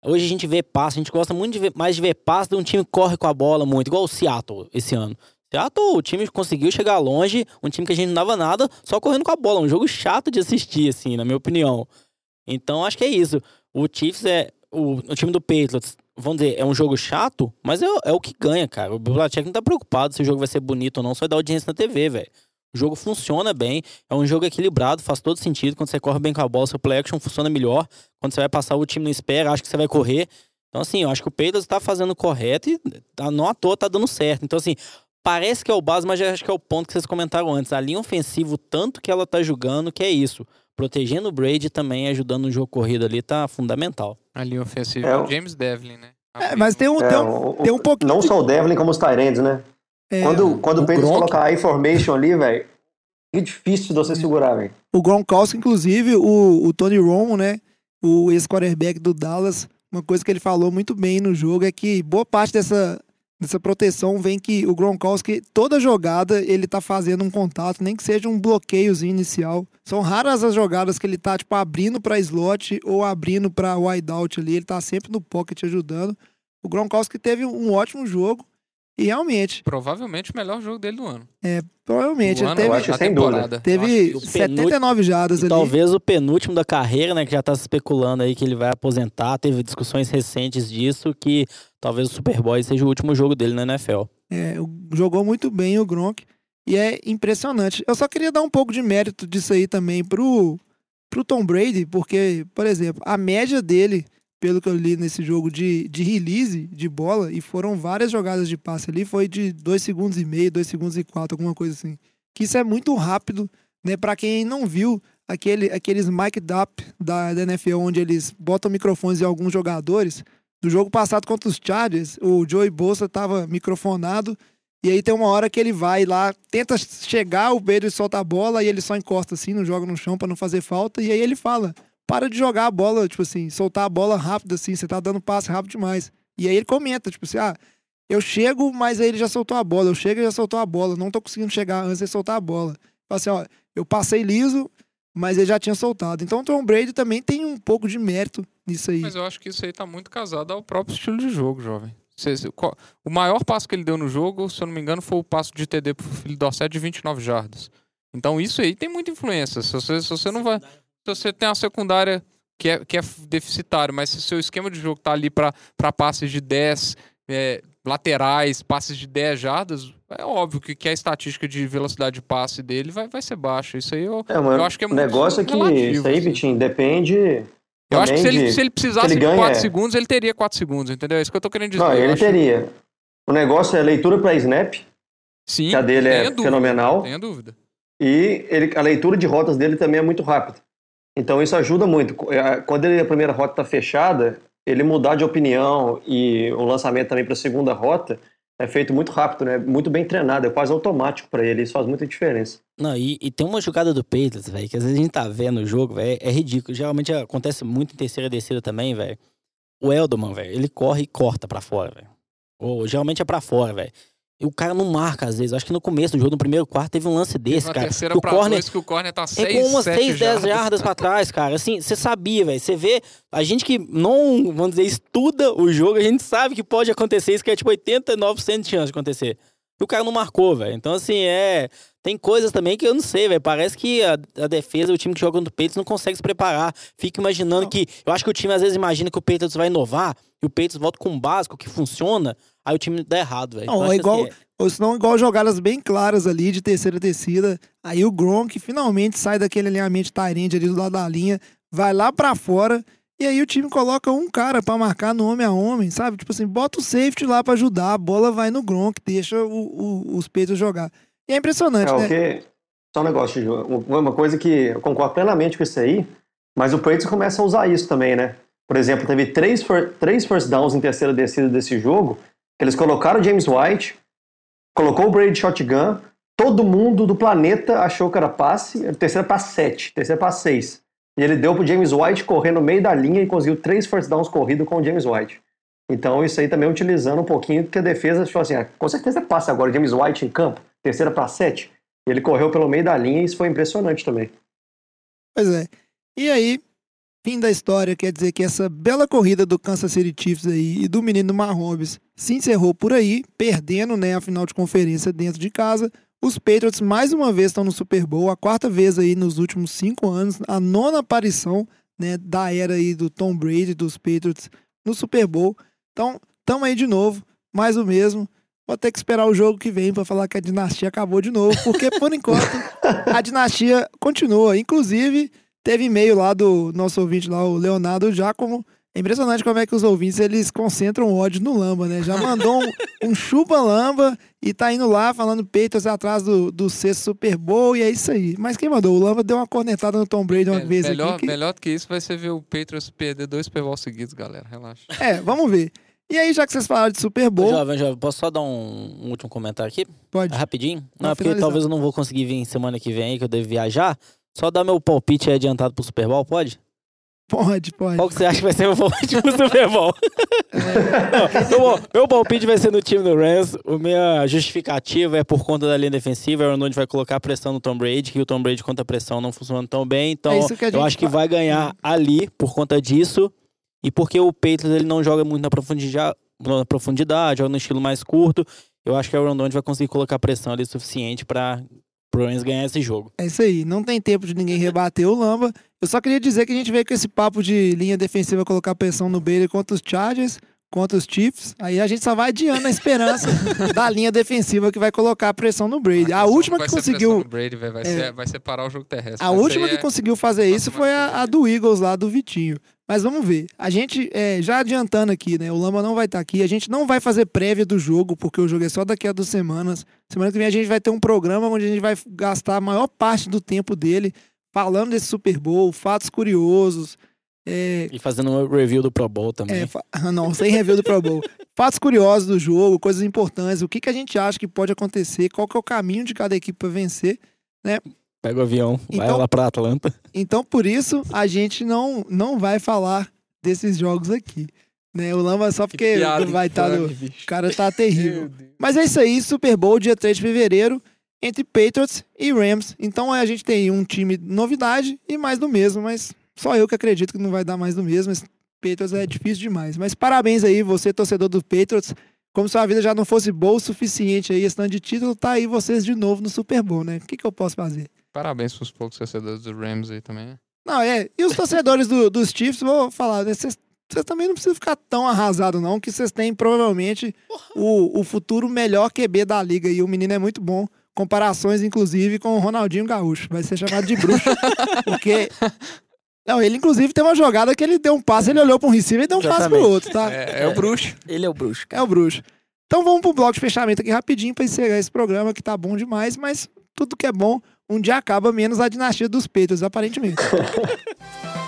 Hoje a gente vê passe, a gente gosta muito de ver, mais de ver passe de um time que corre com a bola muito, igual o Seattle esse ano. Seattle, o time conseguiu chegar longe, um time que a gente não dava nada, só correndo com a bola. Um jogo chato de assistir, assim, na minha opinião. Então acho que é isso. O Chiefs é. O, o time do Patriots vamos dizer, é um jogo chato, mas é, é o que ganha, cara. O Belichick não tá preocupado se o jogo vai ser bonito ou não, só vai dar audiência na TV, velho. O jogo funciona bem, é um jogo equilibrado, faz todo sentido. Quando você corre bem com a bola, seu play action funciona melhor. Quando você vai passar, o time não espera, acha que você vai correr. Então, assim, eu acho que o Patriots tá fazendo correto e tá, não à toa tá dando certo. Então, assim, parece que é o base, mas acho que é o ponto que vocês comentaram antes. A linha ofensiva, tanto que ela tá jogando, que é isso protegendo o Brady também, ajudando no jogo corrido ali, tá fundamental. A linha ofensiva é o James Devlin, né? É, mas tem um, é, tem um, tem um pouquinho. Não só o Devlin, como os Tyrands, né? É, quando quando o Pedro colocar a information ali, velho, é difícil de você segurar, velho. O Gronkowski, inclusive, o, o Tony Romo, né? O ex-quarterback do Dallas, uma coisa que ele falou muito bem no jogo é que boa parte dessa Nessa proteção vem que o Gronkowski, toda jogada, ele tá fazendo um contato, nem que seja um bloqueiozinho inicial. São raras as jogadas que ele tá, tipo, abrindo para slot ou abrindo para wideout ali. Ele tá sempre no pocket ajudando. O Gronkowski teve um ótimo jogo. E realmente. Provavelmente o melhor jogo dele do ano. É, provavelmente. Do ano, teve, eu acho, sem dúvida. Teve 79 jardas ali. Talvez o penúltimo da carreira, né? Que já tá se especulando aí que ele vai aposentar. Teve discussões recentes disso que talvez o Super Bowl seja o último jogo dele na NFL. É, jogou muito bem o Gronk. E é impressionante. Eu só queria dar um pouco de mérito disso aí também pro, pro Tom Brady, porque, por exemplo, a média dele pelo que eu li nesse jogo, de, de release de bola, e foram várias jogadas de passe ali, foi de 2 segundos e meio, 2 segundos e 4, alguma coisa assim. Que isso é muito rápido, né? Para quem não viu aquele, aqueles mic up da, da NFL, onde eles botam microfones em alguns jogadores, do jogo passado contra os Chargers, o Joey Bolsa tava microfonado, e aí tem uma hora que ele vai lá, tenta chegar, o Pedro solta a bola, e ele só encosta assim, não joga no chão para não fazer falta, e aí ele fala para de jogar a bola, tipo assim, soltar a bola rápido assim, você tá dando passe rápido demais. E aí ele comenta, tipo assim, ah, eu chego, mas aí ele já soltou a bola, eu chego e já soltou a bola, não tô conseguindo chegar antes de soltar a bola. Fala assim, ó, eu passei liso, mas ele já tinha soltado. Então o Tom Brady também tem um pouco de mérito nisso aí. Mas eu acho que isso aí tá muito casado ao próprio estilo de jogo, jovem. O maior passo que ele deu no jogo, se eu não me engano, foi o passo de TD pro filho do Dorset de 29 jardas. Então isso aí tem muita influência. Se você, se você não vai se você tem a secundária que é, que é deficitária, mas se o seu esquema de jogo tá ali para passes de 10 é, laterais, passes de 10 jardas, é óbvio que, que a estatística de velocidade de passe dele vai, vai ser baixa. Isso aí eu, é, eu acho que é muito O negócio é que isso aí, assim. Vitinho, depende. Eu acho que se ele, se ele precisasse se ele de 4 é. segundos, ele teria 4 segundos, entendeu? É isso que eu tô querendo dizer. Não, ele teria. O negócio é leitura para snap. Sim. Que a dele é dúvida, fenomenal. Tenha dúvida. E ele, a leitura de rotas dele também é muito rápida. Então isso ajuda muito. É, quando ele, a primeira rota está fechada, ele mudar de opinião e o lançamento também para a segunda rota é feito muito rápido, né? Muito bem treinado, é quase automático para ele. Isso faz muita diferença. Não, e, e tem uma jogada do Patriots, velho, que às vezes a gente tá vendo o jogo, velho, é ridículo. Geralmente acontece muito em terceira descida também, velho. O Elderman, velho, ele corre e corta para fora, velho. Ou geralmente é para fora, velho. O cara não marca, às vezes. Acho que no começo do jogo, no primeiro quarto, teve um lance desse, cara. Que o corner, dois, que o corner tá 6, é com umas 6, 10 jardas pra trás, cara. Assim, você sabia, velho. Você vê, a gente que não, vamos dizer, estuda o jogo, a gente sabe que pode acontecer isso, que é tipo 89% de chance de acontecer. E o cara não marcou, velho. Então, assim, é. Tem coisas também que eu não sei, velho. Parece que a, a, defesa, o time que joga contra o Peitos não consegue se preparar. Fica imaginando não. que. Eu acho que o time às vezes imagina que o Peitos vai inovar e o Peitos volta com um básico que funciona. Aí o time dá errado, velho. Não, então, é igual. Assim, é... Ou senão, igual jogadas bem claras ali de terceira descida. Aí o Gronk finalmente sai daquele alinhamento de Tyrande ali do lado da linha, vai lá para fora. E aí o time coloca um cara para marcar no homem a homem, sabe? Tipo assim, bota o safety lá para ajudar, a bola vai no Gronk, deixa o, o, os peitos jogar. E é impressionante, é, né? Que... Só um negócio, uma coisa que eu concordo plenamente com isso aí, mas o Patriots começa a usar isso também, né? Por exemplo, teve três, for... três first downs em terceira descida desse jogo, Eles colocaram o James White, colocou o Brady shotgun, todo mundo do planeta achou que era passe, terceira para sete, terceira para seis. E ele deu pro James White correr no meio da linha e conseguiu três first downs corridos com o James White. Então isso aí também utilizando um pouquinho, porque a defesa achou assim, ah, com certeza passa agora o James White em campo, terceira para sete. E ele correu pelo meio da linha e isso foi impressionante também. Pois é. E aí, fim da história, quer dizer que essa bela corrida do Kansas City Chiefs aí e do menino Mahomes se encerrou por aí, perdendo né, a final de conferência dentro de casa. Os Patriots mais uma vez estão no Super Bowl, a quarta vez aí nos últimos cinco anos, a nona aparição né, da era aí do Tom Brady, dos Patriots no Super Bowl. Então, estamos aí de novo, mais o mesmo. Vou ter que esperar o jogo que vem para falar que a dinastia acabou de novo, porque por enquanto a dinastia continua. Inclusive, teve e-mail lá do nosso ouvinte lá, o Leonardo Giacomo. É impressionante como é que os ouvintes eles concentram ódio no Lamba, né? Já mandou um, um chupa Lamba e tá indo lá falando peitos atrás do, do sexto Super Bowl e é isso aí. Mas quem mandou? O Lamba deu uma cornetada no Tom Brady uma É, vez melhor, aqui. que- melhor do que isso vai ser ver o Patriots perder dois Super Bowl seguidos, galera. Relaxa. É, vamos ver. E aí, já que vocês falaram de Super Bowl, Jovem, jovem, posso só dar um, um último comentário aqui? pode. Rapidinho? Não, é porque talvez eu não vou conseguir vir semana que vem aí, que eu devo viajar. Só dar meu palpite aí adiantado pro Super Bowl, pode? Pode, pode. Qual que você acha que vai ser meu palpite pro Super Bowl? Não, meu, meu palpite vai ser no time do Rams. O minha justificativa é por conta da linha defensiva. O Aaron Donald vai colocar pressão no Tom Brady, que o Tom Brady contra a pressão não funciona tão bem. Então, É eu acho que fala. vai ganhar ali por conta disso. E porque o Patriots ele não joga muito na profundidade, na profundidade, joga no estilo mais curto. Eu acho que o Aaron Donald vai conseguir colocar pressão ali suficiente para o Rams ganhar esse jogo. É isso aí. Não tem tempo de ninguém rebater o Lamba. Eu só queria dizer que a gente veio com esse papo de linha defensiva colocar pressão no Bailey contra os Chargers, contra os Chiefs. Aí a gente só vai adiando a esperança da linha defensiva que vai colocar pressão no Brady. A última Vai que conseguiu. Brady, vai, vai, É. ser, vai separar o jogo terrestre. A última que é- conseguiu fazer isso foi a, a do Eagles lá, do Vitinho. Mas vamos ver. A gente, é, já adiantando aqui, né? O Lamba não vai estar aqui. A gente não vai fazer prévia do jogo, porque o jogo é só daqui a duas semanas. Semana que vem a gente vai ter um programa onde a gente vai gastar a maior parte do tempo dele falando desse Super Bowl, fatos curiosos. É, E fazendo um review do Pro Bowl também. é, fa- não, sem review do Pro Bowl. Fatos curiosos do jogo, coisas importantes, o que, que a gente acha que pode acontecer, qual que é o caminho de cada equipe para vencer. Pega o avião, vai Então- lá pra Atlanta. Então, por isso, a gente não, não vai falar desses jogos aqui. Né? O Lamba só porque piada vai estar infame, no. bicho. O cara tá terrível. Mas é isso aí, Super Bowl, dia 3 de fevereiro, entre Patriots e Rams. Então a gente tem um time novidade e mais do mesmo, mas só eu que acredito que não vai dar mais do mesmo. Mas Patriots é difícil demais. Mas parabéns aí, você, torcedor do Patriots. Como se a vida já não fosse boa o suficiente aí, esse tanto de título, tá aí vocês de novo no Super Bowl, né? O que, que eu posso fazer? Parabéns pros poucos torcedores do Rams aí também. né? Não, é. E os torcedores do- dos Chiefs, vou falar, né, vocês vocês também não precisam ficar tão arrasados, não, que vocês têm provavelmente o, o futuro melhor QB da liga. E o menino é muito bom. Comparações, inclusive, com o Ronaldinho Gaúcho. Vai ser chamado de bruxo. porque. Não, ele, inclusive, tem uma jogada que ele deu um passe, ele olhou para um receiver e deu um passe pro Exatamente. outro, tá? É, é o bruxo. Ele é o bruxo. É o bruxo. Então vamos pro bloco de fechamento aqui rapidinho pra encerrar esse programa que tá bom demais, mas tudo que é bom, um dia acaba, menos a dinastia dos peitos, aparentemente.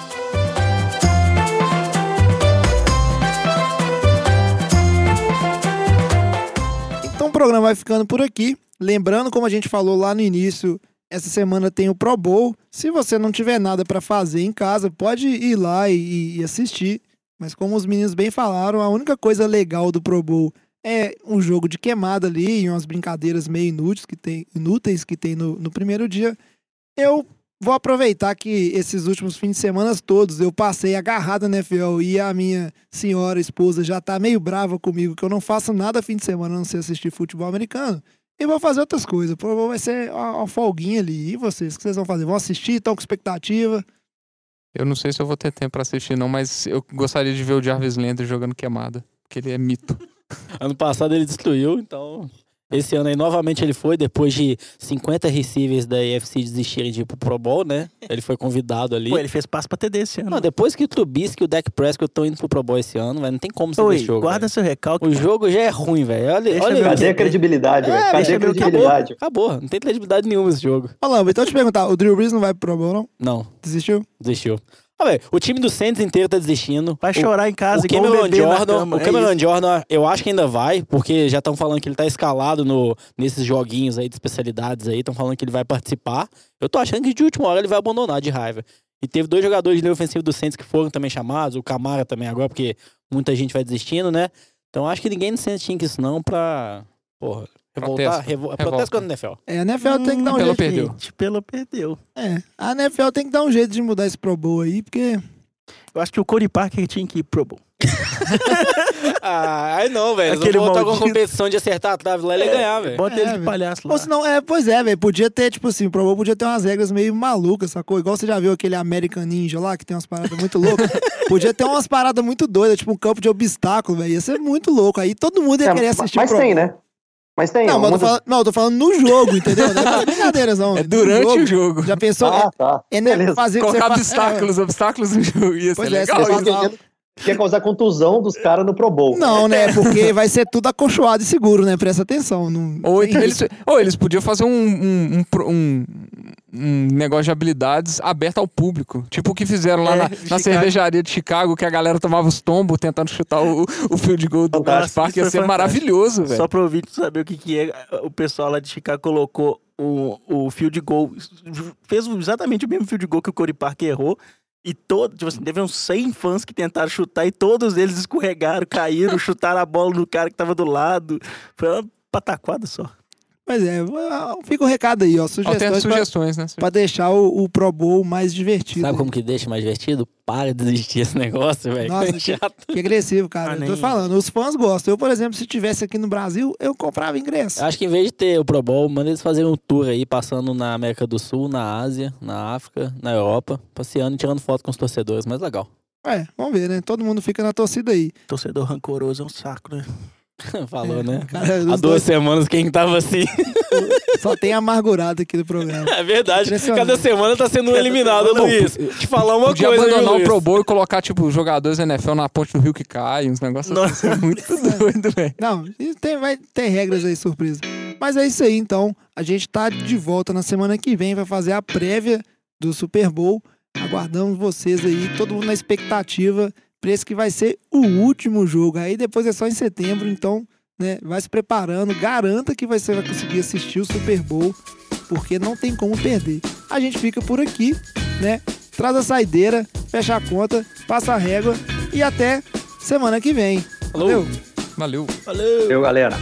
Então o programa vai ficando por aqui. Lembrando, como a gente falou lá no início, essa semana tem o Pro Bowl. Se você não tiver nada pra fazer em casa, pode ir lá e, e assistir. Mas como os meninos bem falaram, a única coisa legal do Pro Bowl é um jogo de queimada ali e umas brincadeiras meio inúteis que tem, inúteis que tem no, no primeiro dia. Eu vou aproveitar que esses últimos fins de semana todos eu passei agarrado na NFL e a minha senhora esposa já tá meio brava comigo que eu não faço nada fim de semana não ser assistir futebol americano. E vou fazer outras coisas. Vai ser uma, folguinha ali. E vocês? O que vocês vão fazer? Vão assistir? Estão com expectativa? Eu não sei se eu vou ter tempo pra assistir, não, mas eu gostaria de ver o Jarvis Landry jogando queimada. Porque ele é mito. Ano passado ele destruiu, então. Esse ano aí novamente ele foi, depois de 50 receivers da AFC desistirem de ir pro Pro Bowl, né? Ele foi convidado ali. Pô, ele fez passo pra TD esse ano. Não, depois que o Trubisky e o Dak Prescott estão indo pro Pro Bowl esse ano, velho, não tem como você ver Oi, esse jogo. guarda velho. seu recalque. O jogo já é ruim, velho. Olha, Deixa olha Cadê a credibilidade, velho? É, Cadê a credibilidade? Acabou, acabou. Não tem credibilidade nenhuma esse jogo. Lamba, então eu te perguntar. O Drew Brees não vai pro Pro Bowl, não? Não, Desistiu? desistiu. Ah, velho, o time do Saints inteiro tá desistindo. Vai O- chorar em casa o Cameron Jordan, cama, o é Cameron isso. Jordan, eu acho que ainda vai, porque já estão falando que ele tá escalado no, nesses joguinhos aí de especialidades aí, estão falando que ele vai participar. Eu tô achando que de última hora ele vai abandonar de raiva. E teve dois jogadores de linha ofensiva do Saints que foram também chamados, o Camara também agora, porque muita gente vai desistindo, né? Então acho que ninguém no Saints tinha que isso não pra, porra, revoltar, Protesto. revo, Revolta. protesto contra o NFL. É, a NFL tem que dar um Pelo jeito. perdeu. Gente, pelo perdeu. É, a NFL tem que dar um jeito de mudar esse Pro Bowl aí, porque Eu acho que o Cody Parker tinha que ir pro Bowl. Ah, aí não, velho. Aquele voltar com a maldito. competição de acertar a trave lá e ele ganhar, velho. Bota É, ele de palhaço lá. Ou senão, é, pois é, velho. Podia ter, tipo assim, o Pro Bowl podia ter umas regras meio malucas, sacou? Igual você já viu aquele American Ninja lá, que tem umas paradas muito loucas. podia ter umas paradas muito doidas, tipo um campo de obstáculo, velho. Ia ser muito louco. Aí todo mundo ia É, querer assistir mas tem, né? Mas tem. Não, mas eu tô falando, não, eu tô falando no jogo, entendeu? Não é brincadeiras, não. É durante o jogo. Já pensou? Ah, tá. é, é né, fazer Colocar obstáculos, obstáculos no jogo. Ia ser Pois é, legal. você Quer causar contusão dos caras no Pro Bowl. é, Não, né? Porque vai ser tudo acolchoado e seguro, né? Presta atenção. Não, Ou então eles, ou eles podiam fazer um, um, um um- um negócio de habilidades aberto ao público. Tipo o que fizeram lá É, na, na cervejaria de Chicago, que a galera tomava os tombos tentando chutar o, o field goal do. Dallas Park. Ia ser fantástico. maravilhoso, velho. Só pro ouvinte saber o que, que é, o pessoal lá de Chicago colocou o, o field goal, fez exatamente o mesmo field goal que o Cody Parker errou. E todo, tipo assim, teve uns 100 fãs que tentaram chutar e todos eles escorregaram, caíram, chutaram a bola no cara que tava do lado. Foi uma pataquada só. Mas é, fica o recado aí, ó. Tem Sugestões pra, sugestões, né? pra deixar o, o Pro Bowl mais divertido. Sabe como que deixa mais divertido? Para de desistir esse negócio, velho. Nossa, Que chato. Que agressivo, cara. Ah, eu nem- tô falando, os fãs gostam. Eu, por exemplo, se tivesse aqui no Brasil, eu comprava ingresso. Acho que em vez de ter o Pro Bowl, manda eles fazerem um tour aí, passando na América do Sul, na Ásia, na África, na Europa, passeando e tirando foto com os torcedores. Mais legal. É, vamos ver, né? Todo mundo fica na torcida aí. Torcedor rancoroso é um saco, né? Falou, né? Cara, Há duas dois semanas quem tava assim. só tem amargurado aqui do programa. É verdade. Cada semana tá sendo um Cada eliminado, semana- Luiz. Te falar uma Podia coisa, viu, abandonar o? Pro Bowl e colocar, tipo, jogadores da NFL na ponte do rio que cai, uns negócios assim. Muito doido, velho. Não, tem, vai, tem regras aí, surpresa. Mas é isso aí, então. A gente tá de volta na semana que vem, vai fazer a prévia do Super Bowl. Aguardamos vocês aí, todo mundo na expectativa esse que vai ser o último jogo. Aí depois é só em setembro, então, né, vai se preparando. Garanta que você vai conseguir assistir o Super Bowl, porque não tem como perder. A gente fica por aqui, né? Traz a saideira, fecha a conta, passa a régua e até semana que vem. Falou. Valeu! Valeu. Valeu! Eu, galera.